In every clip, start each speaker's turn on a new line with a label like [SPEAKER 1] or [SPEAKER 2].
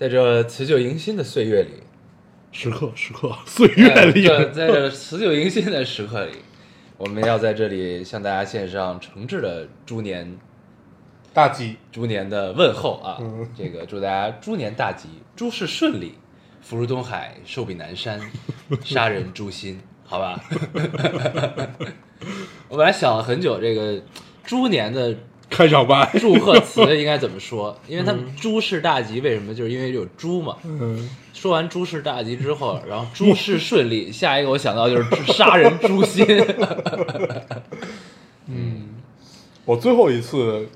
[SPEAKER 1] 在这辞旧迎新的岁月里，
[SPEAKER 2] 时刻时刻岁月里，
[SPEAKER 1] 在这在这辞旧迎新的时刻里，我们要在这里向大家献上诚挚的猪年
[SPEAKER 2] 大吉，
[SPEAKER 1] 猪年的问候啊！
[SPEAKER 2] 嗯
[SPEAKER 1] 这个祝大家猪年大吉，诸事顺利，福如东海，寿比南山，杀人诛心，好吧？我本来想了很久，这个猪年的
[SPEAKER 2] 开场白，
[SPEAKER 1] 祝贺词应该怎么说？因为他们诸事大吉，为什么？就是因为有猪嘛。
[SPEAKER 2] 嗯，
[SPEAKER 1] 说完诸事大吉之后，然后诸事顺利，下一个我想到就是杀人诛心。
[SPEAKER 2] 嗯我最后一次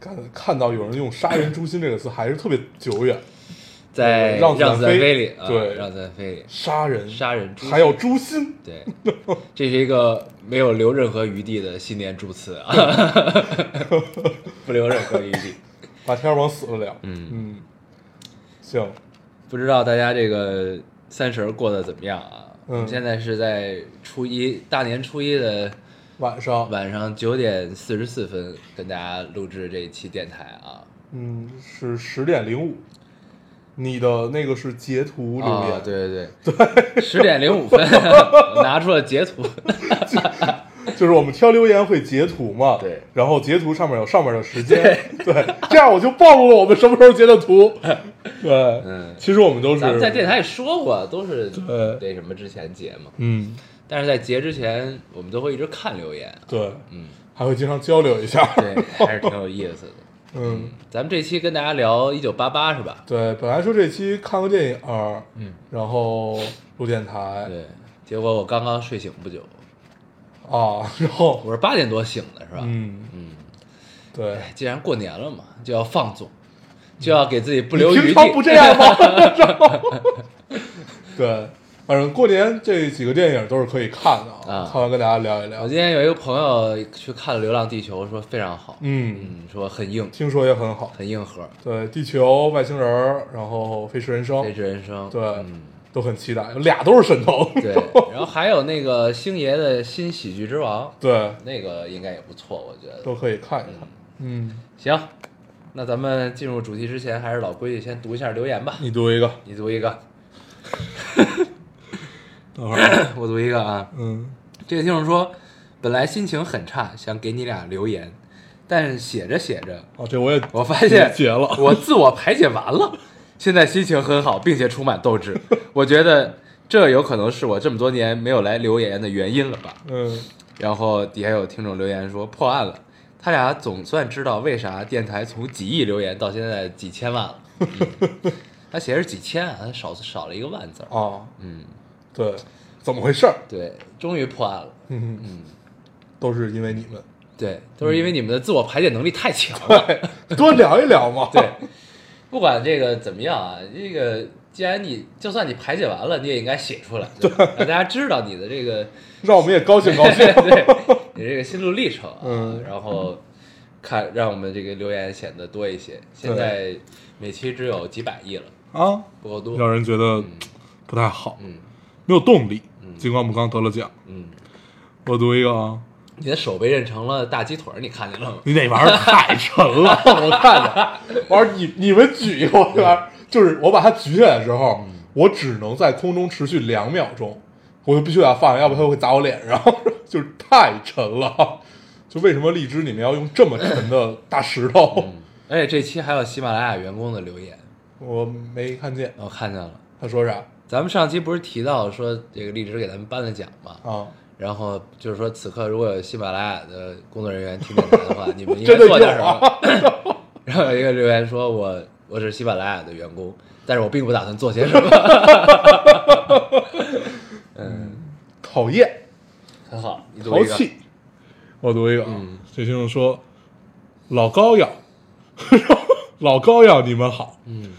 [SPEAKER 2] 看看到有人用“杀人诛心”这个词，还是特别久远，
[SPEAKER 1] 在
[SPEAKER 2] 让子弹飞
[SPEAKER 1] 飞里，啊
[SPEAKER 2] 对
[SPEAKER 1] 让子弹飞里，
[SPEAKER 2] 杀人，
[SPEAKER 1] 杀人
[SPEAKER 2] 还有诛心，
[SPEAKER 1] 对，这是一个没有留任何余地的新年祝词啊，不留任何余地。
[SPEAKER 2] 把天儿往死了聊，
[SPEAKER 1] 嗯
[SPEAKER 2] 嗯，行，
[SPEAKER 1] 不知道大家这个三十儿过得怎么样啊？
[SPEAKER 2] 嗯
[SPEAKER 1] 我们现在是在初一大年初一的
[SPEAKER 2] 晚上，
[SPEAKER 1] 晚上九点四十四分跟大家录制这一期电台啊。
[SPEAKER 2] 嗯，是十点零五，你的那个是截图留言，
[SPEAKER 1] 对，对对。对，十点零五分，拿出了截图。
[SPEAKER 2] 就是我们挑留言会截图嘛，
[SPEAKER 1] 对，
[SPEAKER 2] 然后截图上面有上面的时间，对，这样我就暴露了我们什么时候截的图，对，
[SPEAKER 1] 嗯。
[SPEAKER 2] 其实我们都是
[SPEAKER 1] 咱们在电台里说过，都是
[SPEAKER 2] 对。
[SPEAKER 1] 那什么之前截嘛。
[SPEAKER 2] 嗯，
[SPEAKER 1] 但是在截之前，我们都会一直看留言。
[SPEAKER 2] 对，
[SPEAKER 1] 嗯，
[SPEAKER 2] 还会经常交流一下，
[SPEAKER 1] 对，还是挺有意思的。
[SPEAKER 2] 嗯，
[SPEAKER 1] 咱们这期跟大家聊一九八八是吧？
[SPEAKER 2] 对，本来说这期看个电影，
[SPEAKER 1] 嗯，
[SPEAKER 2] 然后录电台
[SPEAKER 1] 对。结果我刚刚睡醒不久，
[SPEAKER 2] 啊，然后
[SPEAKER 1] 我是八点多醒的，是吧？
[SPEAKER 2] 嗯，
[SPEAKER 1] 嗯，
[SPEAKER 2] 对，
[SPEAKER 1] 既然过年了嘛，就要放纵，就要给自己不留余地。
[SPEAKER 2] 你平常不这样吗？对，反正过年这几个电影都是可以看的
[SPEAKER 1] 啊
[SPEAKER 2] 看完跟大家聊一聊
[SPEAKER 1] 我，今天有一个朋友去看了《流浪地球》，说非常好，
[SPEAKER 2] 嗯，
[SPEAKER 1] 嗯，说很硬，
[SPEAKER 2] 听说也很好。
[SPEAKER 1] 很硬核，
[SPEAKER 2] 对，地球、外星人儿，然后飞驰人生，
[SPEAKER 1] 飞驰人生，
[SPEAKER 2] 对
[SPEAKER 1] 嗯，
[SPEAKER 2] 都很期待，有俩都是神童。
[SPEAKER 1] 对，然后还有那个星爷的新喜剧之王，
[SPEAKER 2] 对，
[SPEAKER 1] 那个应该也不错，我觉得。
[SPEAKER 2] 都可以看一看。嗯，
[SPEAKER 1] 行，那咱们进入主题之前，还是老规矩，先读一下留言吧。
[SPEAKER 2] 你读一个，
[SPEAKER 1] 你读一个，
[SPEAKER 2] 等会儿。
[SPEAKER 1] 我读一个啊。
[SPEAKER 2] 嗯，
[SPEAKER 1] 这个听众说，本来心情很差，想给你俩留言，但是写着写着，
[SPEAKER 2] 哦，这我也
[SPEAKER 1] 我发现
[SPEAKER 2] 绝了。
[SPEAKER 1] 我自我排解完了，现在心情很好，并且充满斗志。我觉得这有可能是我这么多年没有来留言的原因了吧。
[SPEAKER 2] 嗯，
[SPEAKER 1] 然后底下有听众留言说破案了，他俩总算知道为啥电台从几亿留言到现在几千万了。嗯、他写的是几千啊，他少少了一个万字儿。
[SPEAKER 2] 啊，
[SPEAKER 1] 嗯，
[SPEAKER 2] 对，怎么回事儿？
[SPEAKER 1] 对，终于破案了。
[SPEAKER 2] 嗯，
[SPEAKER 1] 嗯，
[SPEAKER 2] 都是因为你们，
[SPEAKER 1] 对，都是因为你们的自我排解能力太强了。
[SPEAKER 2] 多聊一聊嘛。
[SPEAKER 1] 对，不管这个怎么样啊，这个既然你就算你排解完了，你也应该写出来，对吧让大家知道你的这个
[SPEAKER 2] 让我们也高兴高兴。
[SPEAKER 1] 对你这个心路历程啊，
[SPEAKER 2] 嗯
[SPEAKER 1] 然后看让我们这个留言显得多一些。现在每期只有几百亿了，
[SPEAKER 2] 啊，
[SPEAKER 1] 不够多。
[SPEAKER 2] 让人觉得
[SPEAKER 1] 嗯
[SPEAKER 2] 不太好，
[SPEAKER 1] 嗯
[SPEAKER 2] 没有动力
[SPEAKER 1] 嗯。
[SPEAKER 2] 尽管我们刚得了奖，
[SPEAKER 1] 嗯，
[SPEAKER 2] 我读一个啊，
[SPEAKER 1] 你的手被认成了大鸡腿儿，你看见了吗？
[SPEAKER 2] 你那玩意儿 太沉了，我看着。我说，你你们举一个，我这玩意儿就是我把它举起来的时候，我只能在空中持续两秒钟，我就必须把它放下，要不它会砸我脸上，就是太沉了。就为什么荔枝你们要用这么沉的大石头？
[SPEAKER 1] 嗯，而且这期还有喜马拉雅员工的留言，
[SPEAKER 2] 我没看见，
[SPEAKER 1] 我看见了。
[SPEAKER 2] 他说啥
[SPEAKER 1] 咱们上期不是提到说这个荔枝给咱们颁了奖吗？
[SPEAKER 2] 啊？
[SPEAKER 1] 然后就是说，此刻如果有喜马拉雅的工作人员听电台的话，你们应该做点什么？然后有一个留言说我我是喜马拉雅的员工，但是我并不打算做些什么。嗯，
[SPEAKER 2] 讨厌，
[SPEAKER 1] 很好，你读一个。
[SPEAKER 2] 淘气。我读一个啊，
[SPEAKER 1] 嗯
[SPEAKER 2] 这听众说，老高要，老高要你们好，
[SPEAKER 1] 嗯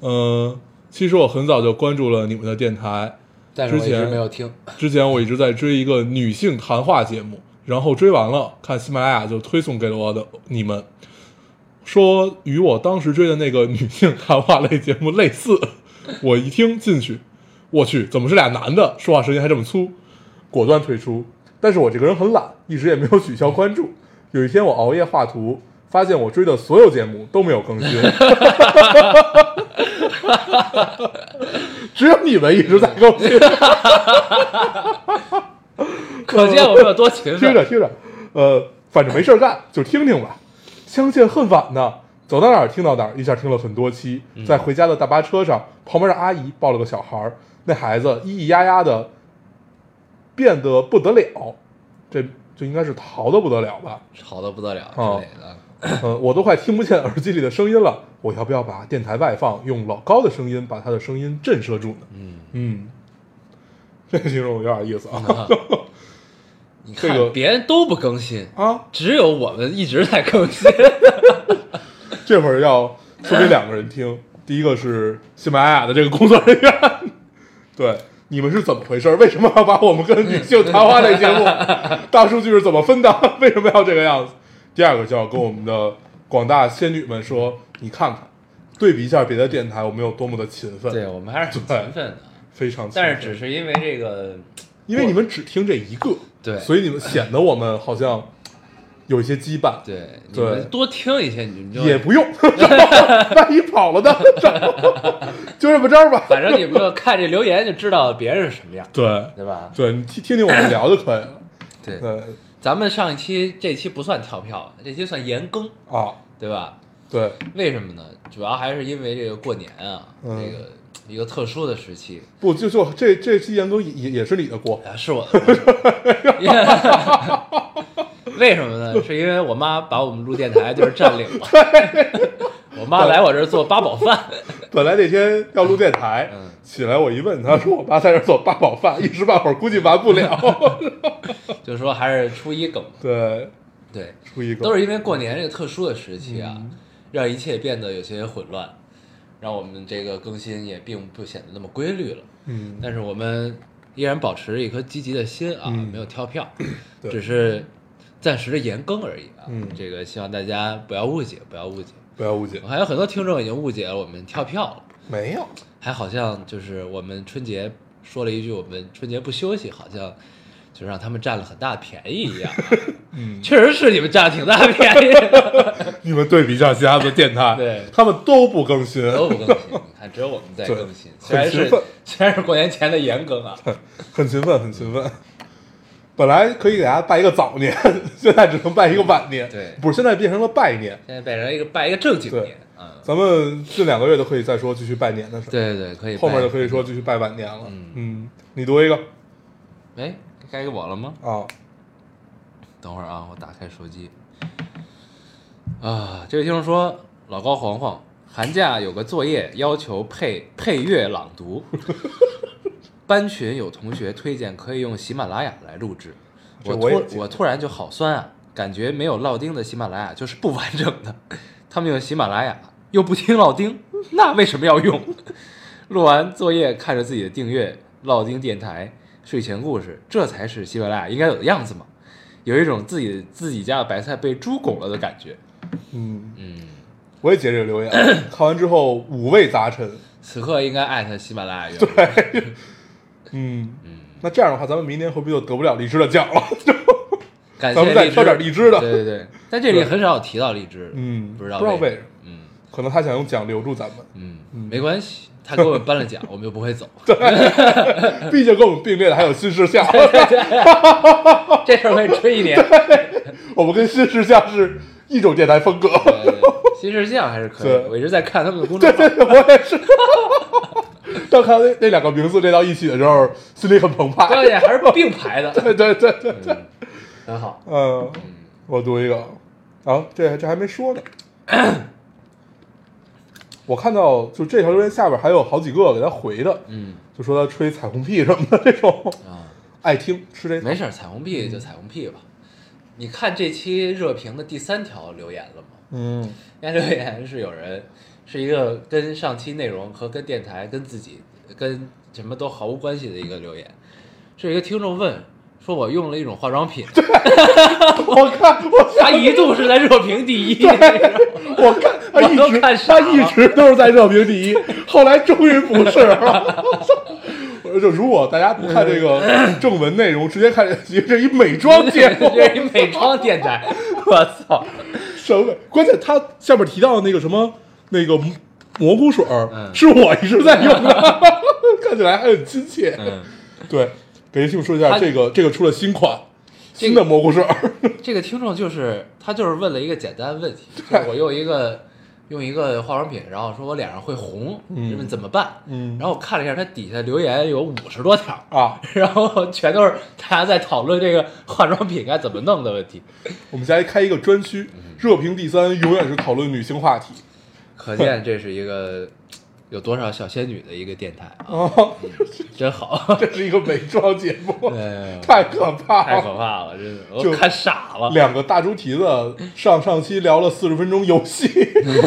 [SPEAKER 2] 呃，其实我很早就关注了你们的电台，
[SPEAKER 1] 但是我一直
[SPEAKER 2] 之前
[SPEAKER 1] 没有听。
[SPEAKER 2] 之前我一直在追一个女性谈话节目，然后追完了，看喜马拉雅就推送给了我的你们，说与我当时追的那个女性谈话类节目类似。我一听进去，我去，怎么是俩男的？说话声音还这么粗，果断退出。但是我这个人很懒，一直也没有取消关注。有一天我熬夜画图，发现我追的所有节目都没有更新，只有你们一直在更新。
[SPEAKER 1] 可见我们有多勤奋。
[SPEAKER 2] 听着听着，呃，反正没事儿干，就听听吧。相见恨晚呢，走到哪儿听到哪儿，一下听了很多期。在回家的大巴车上，旁边的阿姨抱了个小孩儿，那孩子咿咿呀呀的，变得不得了，这就应该是淘的不得了吧？
[SPEAKER 1] 好的不得了之
[SPEAKER 2] 哦
[SPEAKER 1] 类的。
[SPEAKER 2] 呃，我都快听不见耳机里的声音了。我要不要把电台外放，用老高的声音把他的声音震慑住呢？
[SPEAKER 1] 嗯，
[SPEAKER 2] 嗯，这个形容有点意思啊
[SPEAKER 1] 你
[SPEAKER 2] 这个
[SPEAKER 1] 看别人都不更新，
[SPEAKER 2] 啊！
[SPEAKER 1] 只有我们一直在更新。
[SPEAKER 2] 这会儿要说给两个人听，第一个是喜马拉雅的这个工作人员，对，你们是怎么回事？为什么要把我们跟女性谈话类节目大数据是怎么分的？为什么要这个样子？第二个就要跟我们的广大仙女们说，你看看，对比一下别的电台，我们有多么的勤奋，
[SPEAKER 1] 对我们还是很勤奋的，
[SPEAKER 2] 非常勤奋。
[SPEAKER 1] 但是只是因为这个，
[SPEAKER 2] 因为你们只听这一个，
[SPEAKER 1] 对。
[SPEAKER 2] 所以你们显得我们好像有一些羁绊，
[SPEAKER 1] 对你
[SPEAKER 2] 对
[SPEAKER 1] 们多听一些，你们就
[SPEAKER 2] 也不用，万一跑了呢？就这。么着吧。
[SPEAKER 1] 反正你们就看这留言就知道别人是什么样，
[SPEAKER 2] 对。
[SPEAKER 1] 对吧？
[SPEAKER 2] 对，你听听听我们聊就可以了。
[SPEAKER 1] 对，
[SPEAKER 2] 对
[SPEAKER 1] 咱们上一期这期不算跳票，这期算延更，
[SPEAKER 2] 啊，
[SPEAKER 1] 对吧？
[SPEAKER 2] 对，
[SPEAKER 1] 为什么呢？主要还是因为这个过年啊，
[SPEAKER 2] 嗯
[SPEAKER 1] 这个一个特殊的时期，
[SPEAKER 2] 不就就这这期严更也也也是你的锅，
[SPEAKER 1] 啊，是我的锅。为什么呢？是因为我妈把我们录电台就是占领了。我妈来我这儿做八宝饭，
[SPEAKER 2] 本来那天要录电台，
[SPEAKER 1] 嗯
[SPEAKER 2] 起来我一问，她说我爸在这儿做八宝饭，一时半会儿估计完不了。
[SPEAKER 1] 就说还是初一梗。
[SPEAKER 2] 对，
[SPEAKER 1] 对，
[SPEAKER 2] 初一梗
[SPEAKER 1] 都是因为过年这个特殊的时期啊，
[SPEAKER 2] 嗯
[SPEAKER 1] 让一切变得有些混乱，让我们这个更新也并不显得那么规律了。
[SPEAKER 2] 嗯，
[SPEAKER 1] 但是我们依然保持一颗积极的心啊，
[SPEAKER 2] 嗯
[SPEAKER 1] 没有跳票，只是暂时的延更而已啊。
[SPEAKER 2] 嗯
[SPEAKER 1] 这个希望大家不要误解，不要误解。
[SPEAKER 2] 不要误解
[SPEAKER 1] 我，还有很多听众已经误解了我们跳票了，
[SPEAKER 2] 没有，
[SPEAKER 1] 还好像就是我们春节说了一句我们春节不休息，好像就让他们占了很大的便宜一样、啊。
[SPEAKER 2] 嗯，
[SPEAKER 1] 确实是你们占了挺大的便宜，
[SPEAKER 2] 你们对比一下其他的电台，
[SPEAKER 1] 对
[SPEAKER 2] 他们都不更新，
[SPEAKER 1] 都不更新。你看，只有我们在更新，虽然是虽然是过年前的延更啊。
[SPEAKER 2] 很勤奋，很勤奋。本来可以给大家拜一个早年，现在只能拜一个晚年。
[SPEAKER 1] 对
[SPEAKER 2] 不是现在变成了拜年。
[SPEAKER 1] 现在变成一个拜一个正经年，嗯，
[SPEAKER 2] 咱们这两个月都可以再说继续拜年的事儿，
[SPEAKER 1] 对对对，可以。
[SPEAKER 2] 后面就可以说继续拜晚年了。
[SPEAKER 1] 嗯
[SPEAKER 2] 嗯，你读一个
[SPEAKER 1] 哎，该给我了吗？
[SPEAKER 2] 哦，
[SPEAKER 1] 等会儿啊，我打开手机。啊，这位听众说，老高黄黄，寒假有个作业要求配配乐朗读，班群有同学推荐可以用喜马拉雅来录制，我突
[SPEAKER 2] 我
[SPEAKER 1] 突然就好酸啊，感觉没有烙丁的喜马拉雅就是不完整的，他们用喜马拉雅又不听烙丁，那为什么要用？录完作业，看着自己的订阅烙丁电台睡前故事，这才是喜马拉雅应该有的样子嘛。有一种自己自己家的白菜被猪拱了的感觉。
[SPEAKER 2] 嗯，
[SPEAKER 1] 嗯，
[SPEAKER 2] 我也截这个留言，看完之后五味杂陈。
[SPEAKER 1] 此刻应该艾特喜马拉雅用户。
[SPEAKER 2] 嗯，
[SPEAKER 1] 嗯，
[SPEAKER 2] 那这样的话，咱们明年会不会就得不了荔枝的奖了？咱们再挑点荔枝的
[SPEAKER 1] 对对对，在这里很少有提到荔枝。
[SPEAKER 2] 嗯
[SPEAKER 1] 不知道
[SPEAKER 2] 不知道为什么
[SPEAKER 1] 为什么。嗯
[SPEAKER 2] 可能他想用奖留住咱们，
[SPEAKER 1] 嗯
[SPEAKER 2] 嗯，
[SPEAKER 1] 没关系，他给我们颁了奖，我们又不会走。
[SPEAKER 2] 对毕竟跟我们并列的还有新事项，
[SPEAKER 1] 这事儿可以吹一年。
[SPEAKER 2] 我们跟新事项是一种电台风格。
[SPEAKER 1] 对对对新事项还是可以的，我一直在看他们的公众
[SPEAKER 2] 对
[SPEAKER 1] 号。
[SPEAKER 2] 对，我也是。当看到那那两个名字列到一起的时候，心里很澎湃。
[SPEAKER 1] 关键还是并排的，
[SPEAKER 2] 对对对对对，
[SPEAKER 1] 很好。
[SPEAKER 2] 嗯，我读一个，啊，这这还没说呢。我看到就这条留言下边还有好几个给他回的，
[SPEAKER 1] 嗯。
[SPEAKER 2] 就说他吹彩虹屁什么的这种，
[SPEAKER 1] 啊，
[SPEAKER 2] 爱听吃这
[SPEAKER 1] 没事儿，彩虹屁就彩虹屁吧。你看这期热评的第三条留言了吗？
[SPEAKER 2] 嗯。
[SPEAKER 1] 该留言是有人是一个跟上期内容和跟电台、跟自己、跟什么都毫无关系的一个留言，是一个听众问说，我用了一种化妆品，对
[SPEAKER 2] 我看我
[SPEAKER 1] 他一度是在热评第一，
[SPEAKER 2] 我看 他一直
[SPEAKER 1] 看
[SPEAKER 2] 他一直都是在热评第一，后来终于不是了。就如果大家不看这个正文内容，直接看这是一美妆节目，
[SPEAKER 1] 这是一美妆电台，我操！
[SPEAKER 2] 什么？关键他下面提到的那个什么那个蘑菇水是我一直在用的，看起来还很亲切。
[SPEAKER 1] 嗯，
[SPEAKER 2] 对，给听众说一下，这个这个出了新款，
[SPEAKER 1] 这个
[SPEAKER 2] 新的蘑菇水儿。
[SPEAKER 1] 这个听众就是他就是问了一个简单的问题，就是我用一个用一个化妆品，然后说我脸上会红，怎么办？
[SPEAKER 2] 嗯
[SPEAKER 1] 然后我看了一下他底下留言有五十多条，
[SPEAKER 2] 啊，
[SPEAKER 1] 然后全都是大家在讨论这个化妆品该怎么弄的问题，
[SPEAKER 2] 我们现在开一个专区，热评第三永远是讨论女性话题。
[SPEAKER 1] 可见这是一个有多少小仙女的一个电台啊，
[SPEAKER 2] 哦，
[SPEAKER 1] 真好，
[SPEAKER 2] 这是一个美妆节目，太可怕了
[SPEAKER 1] 太可。怕了，真的，我
[SPEAKER 2] 就
[SPEAKER 1] 看傻了。
[SPEAKER 2] 两个大猪蹄子上上期聊了四十分钟游戏，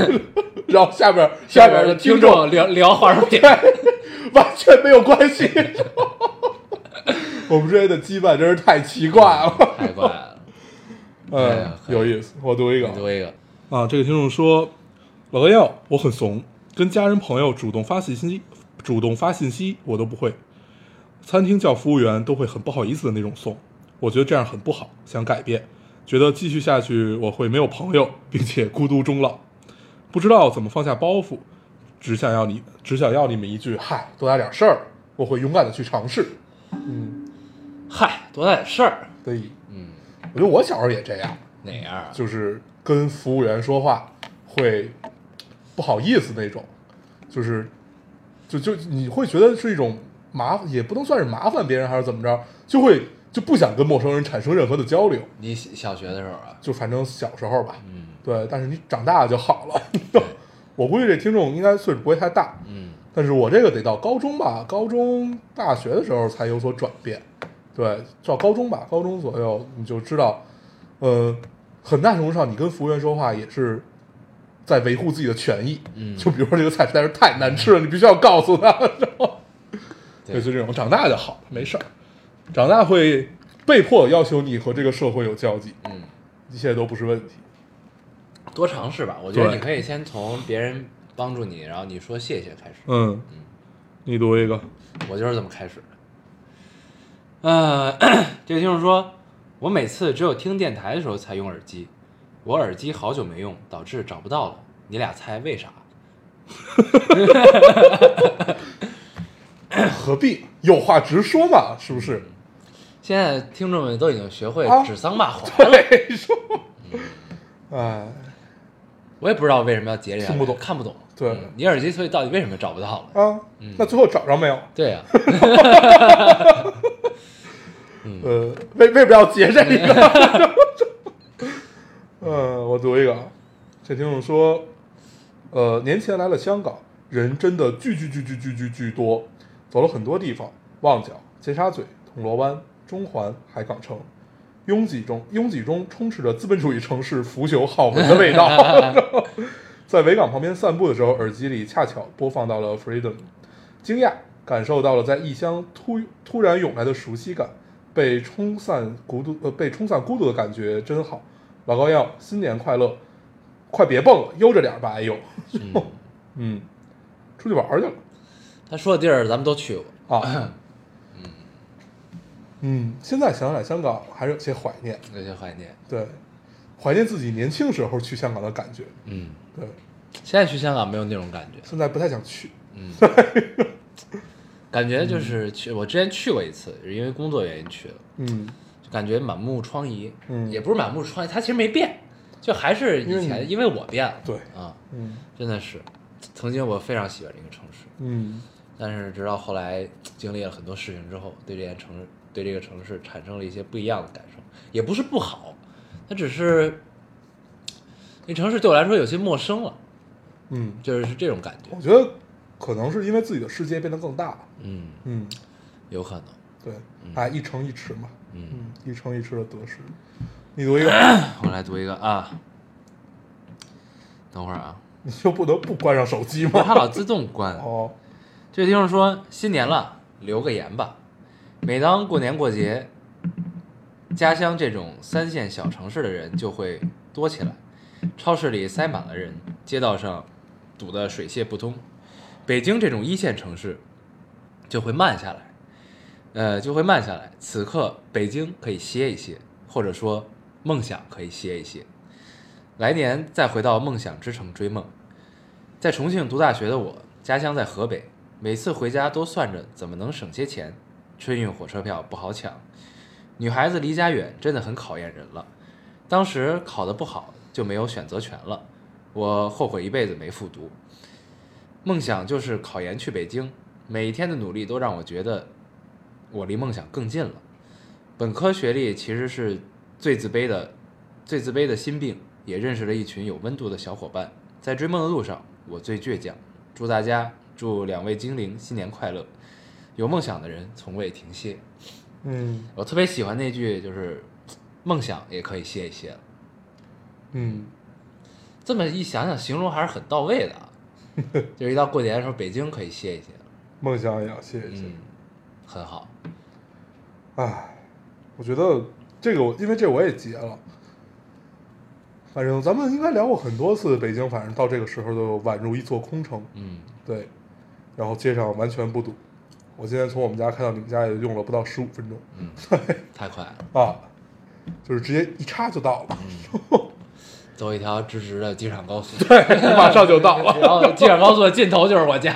[SPEAKER 2] 然后下边下边的
[SPEAKER 1] 听
[SPEAKER 2] 听众
[SPEAKER 1] 众聊聊化妆品，
[SPEAKER 2] 完全没有关系。我们之间的羁绊真是太奇怪了。
[SPEAKER 1] 太怪了。哎
[SPEAKER 2] 有意思。我读一个
[SPEAKER 1] 你，多一个，
[SPEAKER 2] 啊，这个听众说，老高要我很怂，跟家人朋友主动发信息，主动发信息我都不会，餐厅叫服务员都会很不好意思的那种送，我觉得这样很不好，想改变，觉得继续下去我会没有朋友，并且孤独终老，不知道怎么放下包袱，只想要你，只想要你们一句嗨，多大点事儿，我会勇敢的去尝试。嗯，
[SPEAKER 1] 嗨，多大点事儿，
[SPEAKER 2] 对，
[SPEAKER 1] 嗯，
[SPEAKER 2] 我觉得我小时候也这样，
[SPEAKER 1] 哪样？啊？
[SPEAKER 2] 就是跟服务员说话会不好意思那种，就是就就你会觉得是一种麻，也不能算是麻烦别人还是怎么着，就会就不想跟陌生人产生任何的交流，
[SPEAKER 1] 你小学的时候啊，
[SPEAKER 2] 就反正小时候吧，
[SPEAKER 1] 嗯
[SPEAKER 2] 对，但是你长大了就好了。我估计这听众应该岁数不会太大，
[SPEAKER 1] 嗯
[SPEAKER 2] 但是我这个得到高中吧，高中、大学的时候才有所转变。对，到高中吧，高中左右你就知道，呃，很大程度上你跟服务员说话也是在维护自己的权益。
[SPEAKER 1] 嗯
[SPEAKER 2] 就比如说这个菜实在是太难吃了，你必须要告诉他。然后，
[SPEAKER 1] 对
[SPEAKER 2] 类似这种，长大就好，没事儿。长大会被迫要求你和这个社会有交集，
[SPEAKER 1] 嗯，
[SPEAKER 2] 一切都不是问题。
[SPEAKER 1] 多尝试吧。我觉得你可以先从别人帮助你，然后你说谢谢开始。
[SPEAKER 2] 嗯，你读一个，
[SPEAKER 1] 我就是这么开始的。呃，这个听众说，我每次只有听电台的时候才用耳机，我耳机好久没用，导致找不到了。你俩猜为啥？
[SPEAKER 2] 何必有话直说嘛，是不是？
[SPEAKER 1] 现在听众们都已经学会
[SPEAKER 2] 啊
[SPEAKER 1] 指桑骂槐了，
[SPEAKER 2] 对，说，哎，
[SPEAKER 1] 我也不知道为什么要截这两
[SPEAKER 2] 听不懂
[SPEAKER 1] 看不懂。
[SPEAKER 2] 对
[SPEAKER 1] 嗯你耳机所以到底为什么找不到了？
[SPEAKER 2] 啊，那最后找着没有？
[SPEAKER 1] 对呀、
[SPEAKER 2] 呃，为为什么要截这个？呃，我读一个啊，这听众说，呃，年前来了香港，人真的巨巨巨巨巨巨巨多，走了很多地方，旺角、尖沙咀、铜锣湾、中环、海港城，拥挤中拥挤中充斥着资本主义城市腐朽好闻的味道。在维港旁边散步的时候，耳机里恰巧播放到了 Freedom，惊讶感受到了在异乡突突然涌来的熟悉感，被冲散孤独呃被冲散孤独的感觉真好。老高要新年快乐，快别蹦了，悠着点儿吧，哎呦，
[SPEAKER 1] 嗯，
[SPEAKER 2] 嗯，出去玩去了。
[SPEAKER 1] 他说的地儿咱们都去过，
[SPEAKER 2] 啊，嗯。嗯，现在想想香港还是有些怀念，
[SPEAKER 1] 有些怀念。
[SPEAKER 2] 对，怀念自己年轻时候去香港的感觉，
[SPEAKER 1] 嗯，
[SPEAKER 2] 对，
[SPEAKER 1] 现在去香港没有那种感觉，
[SPEAKER 2] 现在不太想去，
[SPEAKER 1] 嗯，感觉就是去，我之前去过一次，是因为工作原因去的，
[SPEAKER 2] 嗯。
[SPEAKER 1] 就感觉满目疮痍，
[SPEAKER 2] 嗯。
[SPEAKER 1] 也不是满目疮痍，它其实没变，就还是以前，因为我变了，
[SPEAKER 2] 对。
[SPEAKER 1] 啊，
[SPEAKER 2] 嗯。
[SPEAKER 1] 真的是，曾经我非常喜欢这个城市，
[SPEAKER 2] 嗯。
[SPEAKER 1] 但是直到后来经历了很多事情之后，对这件城市，对这个城市产生了一些不一样的感受，也不是不好，它只是，那城市对我来说有些陌生了，
[SPEAKER 2] 嗯，
[SPEAKER 1] 就是是这种感觉。
[SPEAKER 2] 我，觉得可能是因为自己的世界变得更大，
[SPEAKER 1] 嗯，
[SPEAKER 2] 嗯，
[SPEAKER 1] 有可能，
[SPEAKER 2] 对，啊，一城一池嘛，
[SPEAKER 1] 嗯，
[SPEAKER 2] 嗯，一城一池的得失，你读一个，
[SPEAKER 1] 我来读一个啊，等会儿啊，
[SPEAKER 2] 你就不能不关上手机
[SPEAKER 1] 不是它？老自动关。
[SPEAKER 2] 哦，
[SPEAKER 1] 这位听众说，新年了，留个言吧。每当过年过节，家乡这种三线小城市的人就会多起来，超市里塞满了人，街道上堵得水泄不通。北京这种一线城市就会慢下来，呃，就会慢下来。此刻北京可以歇一歇，或者说梦想可以歇一歇。来年再回到梦想之城追梦。在重庆读大学的我，家乡在河北，每次回家都算着怎么能省些钱。春运火车票不好抢，女孩子离家远真的很考验人了。当时考得不好就没有选择权了，我后悔一辈子没复读。梦想就是考研去北京，每一天的努力都让我觉得我离梦想更近了。本科学历其实是最自卑的，最自卑的心病，也认识了一群有温度的小伙伴。在追梦的路上，我最倔强。祝大家，祝两位精灵新年快乐！有梦想的人从未停歇。
[SPEAKER 2] 嗯
[SPEAKER 1] 我特别喜欢那句，就是梦想也可以歇一歇了。
[SPEAKER 2] 嗯，
[SPEAKER 1] 这么一想想，形容还是很到位的啊。就是一到过年的时候，北京可以歇一歇了。
[SPEAKER 2] 梦想也要谢谢。
[SPEAKER 1] 嗯，很好。
[SPEAKER 2] 唉，我觉得这个我，因为这我也结了。反正咱们应该聊过很多次，北京反正到这个时候都宛如一座空城，
[SPEAKER 1] 嗯，
[SPEAKER 2] 对，然后街上完全不堵。我今天从我们家开到你们家也用了不到十五分钟
[SPEAKER 1] 嗯，太快了。
[SPEAKER 2] 啊，就是直接一插就到了，
[SPEAKER 1] 走一条直直的机场高速，
[SPEAKER 2] 对，马上就到了。
[SPEAKER 1] 然后机场高速的尽头就是我家。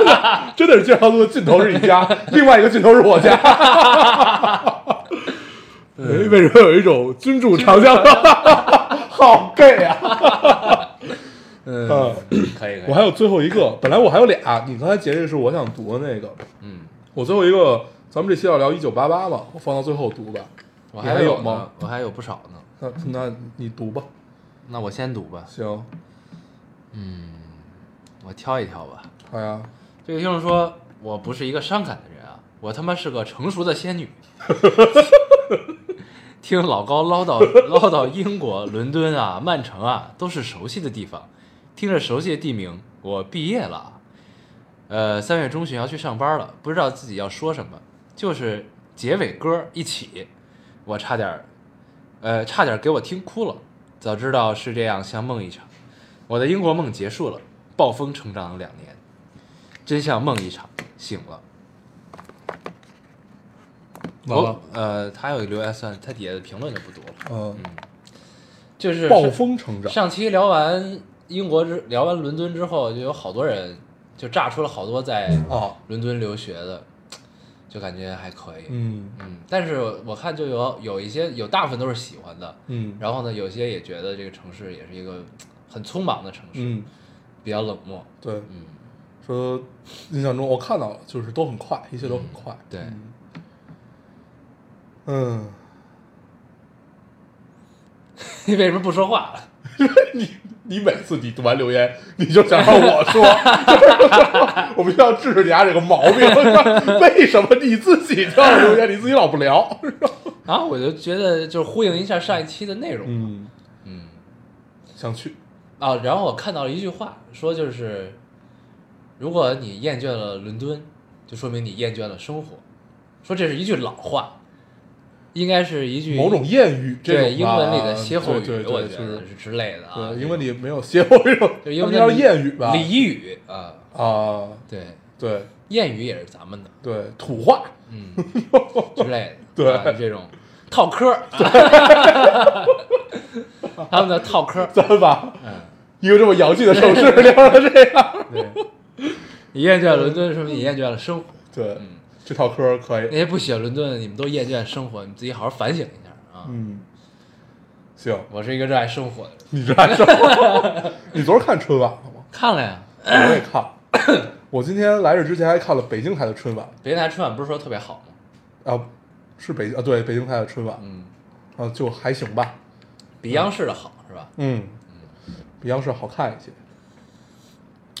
[SPEAKER 2] 真的是介绍路的尽头是你家，另外一个尽头是我家。哎，为什么有一种君主长江的好 gay 啊？
[SPEAKER 1] 嗯
[SPEAKER 2] 嗯，
[SPEAKER 1] 可以可以。
[SPEAKER 2] 我还有最后一个，本来我还有俩，你刚才截这个是我想读的那个，
[SPEAKER 1] 嗯，
[SPEAKER 2] 我最后一个，咱们这期要聊一九八八嘛，我放到最后读吧。
[SPEAKER 1] 我
[SPEAKER 2] 你还有吗？
[SPEAKER 1] 我还有不少呢。
[SPEAKER 2] 那那你读吧，
[SPEAKER 1] 那我先读吧，
[SPEAKER 2] 行，嗯
[SPEAKER 1] 我挑一挑吧。
[SPEAKER 2] 好呀，
[SPEAKER 1] 这个听众说，我不是一个伤感的人啊，我他妈是个成熟的仙女。听老高唠叨唠叨英国伦敦啊、曼城啊，都是熟悉的地方。听着熟悉的地名，我毕业了。呃，三月中旬要去上班了，不知道自己要说什么，就是结尾歌一起，我差点，呃，差点给我听哭了。早知道是这样，像梦一场。我的英国梦结束了，暴风成长了两年，真像梦一场，醒了。
[SPEAKER 2] 完了
[SPEAKER 1] 哦，呃，他有一个留言算，他底下的评论就不读了。
[SPEAKER 2] 嗯，
[SPEAKER 1] 就是
[SPEAKER 2] 暴风成长，
[SPEAKER 1] 上期聊完英国之聊完伦敦之后，就有好多人就炸出了好多在
[SPEAKER 2] 啊
[SPEAKER 1] 伦敦留学的，就感觉还可以。
[SPEAKER 2] 嗯
[SPEAKER 1] 嗯，但是我看就有有一些有大部分都是喜欢的，
[SPEAKER 2] 嗯
[SPEAKER 1] 然后呢，有些也觉得这个城市也是一个很匆忙的城市，
[SPEAKER 2] 嗯，
[SPEAKER 1] 比较冷漠。
[SPEAKER 2] 对，
[SPEAKER 1] 嗯，
[SPEAKER 2] 说印象中我看到了，就是都很快，一切都很快。
[SPEAKER 1] 对，
[SPEAKER 2] 嗯，
[SPEAKER 1] 你 为什么不说话？
[SPEAKER 2] 你你每次你读完留言，你就想让我说，我们要治治你家这个毛病。为什么你自己就要留言，你自己老不聊？
[SPEAKER 1] 然后我就觉得就是呼应一下上一期的内容。
[SPEAKER 2] 嗯，
[SPEAKER 1] 嗯
[SPEAKER 2] 想去。
[SPEAKER 1] 啊，然后我看到了一句话，说就是，如果你厌倦了伦敦，就说明你厌倦了生活。说这是一句老话，应该是一句
[SPEAKER 2] 某种谚语，这种
[SPEAKER 1] 对英文里的歇后语，我觉得是之类的啊。
[SPEAKER 2] 对，英文里没有歇后语
[SPEAKER 1] 就英文
[SPEAKER 2] 叫谚语吧？
[SPEAKER 1] 俚语啊，
[SPEAKER 2] 啊，
[SPEAKER 1] 对，
[SPEAKER 2] 对
[SPEAKER 1] 谚语也是咱们的，
[SPEAKER 2] 对，土话，
[SPEAKER 1] 嗯之类的，
[SPEAKER 2] 对
[SPEAKER 1] 这种套嗑儿，他们的套嗑儿，
[SPEAKER 2] 咱们把
[SPEAKER 1] 嗯，
[SPEAKER 2] 一个这么洋气的手势聊成这样。
[SPEAKER 1] 对，你厌倦了伦敦，说明你厌倦了生活。
[SPEAKER 2] 对
[SPEAKER 1] 嗯，
[SPEAKER 2] 这套嗑可以。
[SPEAKER 1] 那些不喜欢伦敦的，你们都厌倦生活，你自己好好反省一下啊！
[SPEAKER 2] 嗯，行，
[SPEAKER 1] 我是一个热爱生活的人，
[SPEAKER 2] 你这还说？你昨儿看春晚了吗？
[SPEAKER 1] 看了呀。
[SPEAKER 2] 我也看。我今天来这之前还看了北京台的春晚
[SPEAKER 1] 北京台春晚不是说特别好吗？
[SPEAKER 2] 啊，是北啊，对，北京台的春晚
[SPEAKER 1] 嗯，
[SPEAKER 2] 啊，就还行吧。
[SPEAKER 1] 比央视的好是吧？
[SPEAKER 2] 嗯，比央视好看一些。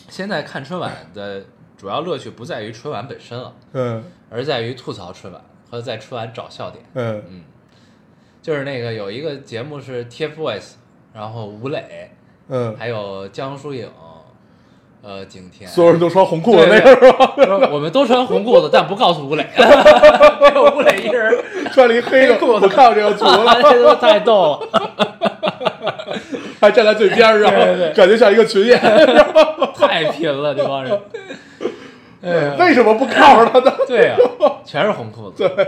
[SPEAKER 1] 现在看春晚的主要乐趣不在于春晚本身了，
[SPEAKER 2] 嗯。
[SPEAKER 1] 而在于吐槽春晚和在春晚找笑点。
[SPEAKER 2] 嗯。
[SPEAKER 1] 嗯，就是那个有一个节目是 TFBOYS，然后吴磊
[SPEAKER 2] 嗯，
[SPEAKER 1] 还有江疏影，呃，景甜，
[SPEAKER 2] 所有人都穿红裤子那个是吧？
[SPEAKER 1] 我们都穿红裤子，但不告诉吴磊，只有吴磊一人，
[SPEAKER 2] 穿了一黑的，我看到这个图了，
[SPEAKER 1] 这都太逗了，
[SPEAKER 2] 还站在最边儿上，感觉像一个群演。
[SPEAKER 1] 太拼了，这帮人。哎呀
[SPEAKER 2] 为什么不靠着他呢？
[SPEAKER 1] 对呀、全是红裤子。
[SPEAKER 2] 对，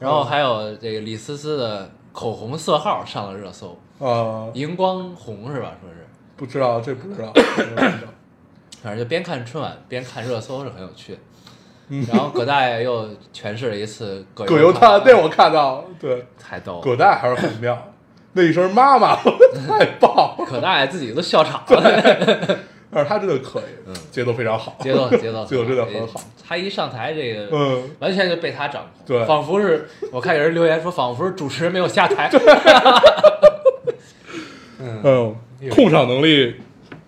[SPEAKER 1] 然后还有这个李思思的口红色号上了热搜，
[SPEAKER 2] 啊，
[SPEAKER 1] 荧光红是吧？说是，
[SPEAKER 2] 不知道，这不知道。
[SPEAKER 1] 反正就边看春晚边看热搜是很有趣。的。然后葛大爷又诠释了一次葛
[SPEAKER 2] 葛优瘫，那我看到了，对，
[SPEAKER 1] 太逗了。
[SPEAKER 2] 葛大爷还是很妙，那一声妈妈 太棒了，
[SPEAKER 1] 葛大爷自己都笑场了，
[SPEAKER 2] 但是他真的可以，
[SPEAKER 1] 嗯。
[SPEAKER 2] 节奏非常好，
[SPEAKER 1] 节奏节奏
[SPEAKER 2] 节奏真的很好。
[SPEAKER 1] 他一上台，这个
[SPEAKER 2] 嗯，
[SPEAKER 1] 完全就被他掌控，
[SPEAKER 2] 对。
[SPEAKER 1] 仿佛是我看有人留言说，仿佛是主持人没有下台。
[SPEAKER 2] 嗯，控场能力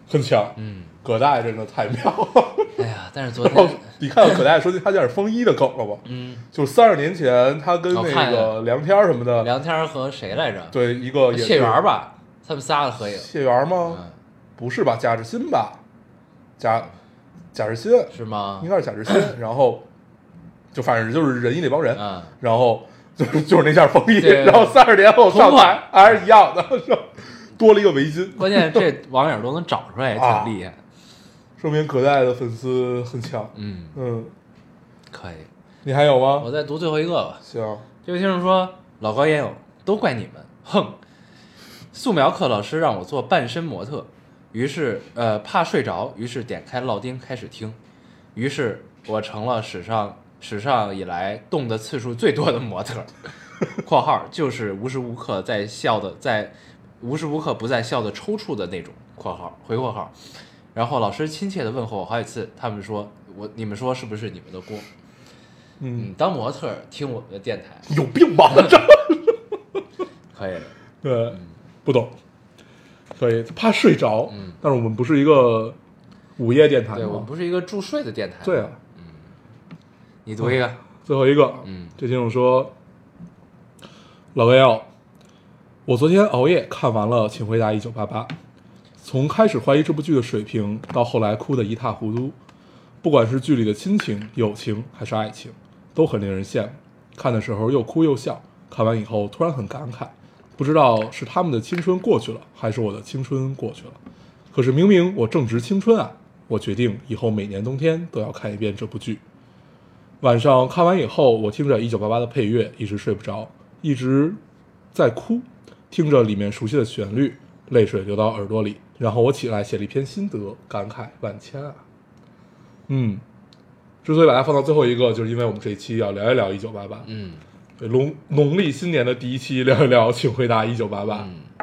[SPEAKER 2] 很强，
[SPEAKER 1] 嗯，
[SPEAKER 2] 葛大爷真的太妙了。
[SPEAKER 1] 哎呀，但是昨天，
[SPEAKER 2] 你看到葛大爷说他有点风衣的梗了吗？
[SPEAKER 1] 嗯，
[SPEAKER 2] 就三十年前他跟那个梁天什么的，
[SPEAKER 1] 梁天和谁来着？
[SPEAKER 2] 对一个
[SPEAKER 1] 谢元吧，他们仨的合影。
[SPEAKER 2] 谢元吗？
[SPEAKER 1] 嗯，
[SPEAKER 2] 不是吧？贾志新吧？贾贾志新
[SPEAKER 1] 是吗
[SPEAKER 2] 应？该是贾志新，然后就反正就是仁义那帮人，
[SPEAKER 1] 嗯，
[SPEAKER 2] 然后就是 就是那件风衣，然后三十年后上台还是一样的，是 吧多了一个围巾，
[SPEAKER 1] 关键这网友都能找出来，也
[SPEAKER 2] 啊
[SPEAKER 1] 挺厉害。
[SPEAKER 2] 说明葛大爷的粉丝很强。
[SPEAKER 1] 嗯，
[SPEAKER 2] 嗯，
[SPEAKER 1] 可以。
[SPEAKER 2] 你还有吗
[SPEAKER 1] 我？再读最后一个吧。
[SPEAKER 2] 行，
[SPEAKER 1] 这位听众说：“老高也有，都怪你们，哼！素描课老师让我做半身模特，于是呃怕睡着，于是点开烙丁开始听，于是我成了史上史上以来动的次数最多的模特。（括号就是无时无刻在笑的，在无时无刻不在笑的抽搐的那种。）（括号回括号）然后老师亲切的问候我好几次，他们说我你们说是不是你们的锅？
[SPEAKER 2] 嗯，
[SPEAKER 1] 嗯，当模特听我们的电台
[SPEAKER 2] 有病吧？这
[SPEAKER 1] 可以的。
[SPEAKER 2] 对，不懂，所以怕睡着，
[SPEAKER 1] 嗯
[SPEAKER 2] 但是我们不是一个午夜电台
[SPEAKER 1] 对我们？不是一个助睡的电台。
[SPEAKER 2] 对啊，，
[SPEAKER 1] 你读一个。
[SPEAKER 2] 最后一个，
[SPEAKER 1] 嗯
[SPEAKER 2] 这听众说，老哥要，我昨天熬夜看完了《请回答一九八八》，从开始怀疑这部剧的水平，到后来哭得一塌糊涂，不管是剧里的亲情、友情还是爱情，都很令人羡慕。看的时候又哭又笑，看完以后突然很感慨，不知道是他们的青春过去了，还是我的青春过去了。可是明明我正值青春啊！我决定以后每年冬天都要看一遍这部剧。晚上看完以后，我听着《一九八八》的配乐，一直睡不着，一直在哭，听着里面熟悉的旋律，泪水流到耳朵里。然后我起来写了一篇心得，感慨万千啊。嗯，之所以把它放到最后一个，就是因为我们这一期要聊一聊《一九八八》，
[SPEAKER 1] 嗯
[SPEAKER 2] 对农农历新年的第一期聊一聊，请回答《一九八八》，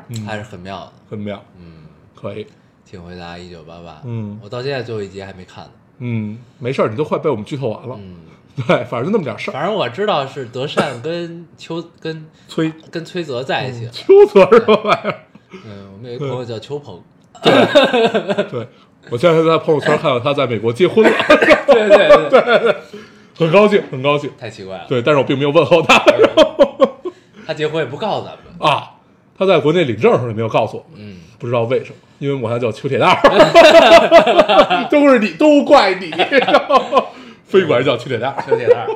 [SPEAKER 1] 嗯，还是很妙的。
[SPEAKER 2] 很妙，
[SPEAKER 1] 嗯，
[SPEAKER 2] 可以。
[SPEAKER 1] 请回答一九八八。
[SPEAKER 2] 嗯
[SPEAKER 1] 我到现在最后一集还没看呢。
[SPEAKER 2] 嗯，没事儿，你都快被我们剧透完了。
[SPEAKER 1] 嗯，
[SPEAKER 2] 对，反正就那么点事儿。
[SPEAKER 1] 反正我知道是德善跟邱跟
[SPEAKER 2] 崔
[SPEAKER 1] 跟崔泽在一起了。
[SPEAKER 2] 秋泽什么玩意儿？
[SPEAKER 1] 嗯，我们有一个朋友叫邱鹏。
[SPEAKER 2] 对，我现在在朋友圈看到他在美国结婚了，
[SPEAKER 1] 对对对对，
[SPEAKER 2] 很高兴，很高兴。
[SPEAKER 1] 太奇怪了。
[SPEAKER 2] 对，但是我并没有问候他
[SPEAKER 1] 他结婚也不告诉咱们。
[SPEAKER 2] 啊。他在国内领证的时候也没有告诉我，
[SPEAKER 1] 嗯，
[SPEAKER 2] 不知道为什么，因为我他叫邱铁蛋儿，都是你，都怪你，非管叫邱铁蛋儿。
[SPEAKER 1] 邱铁蛋儿。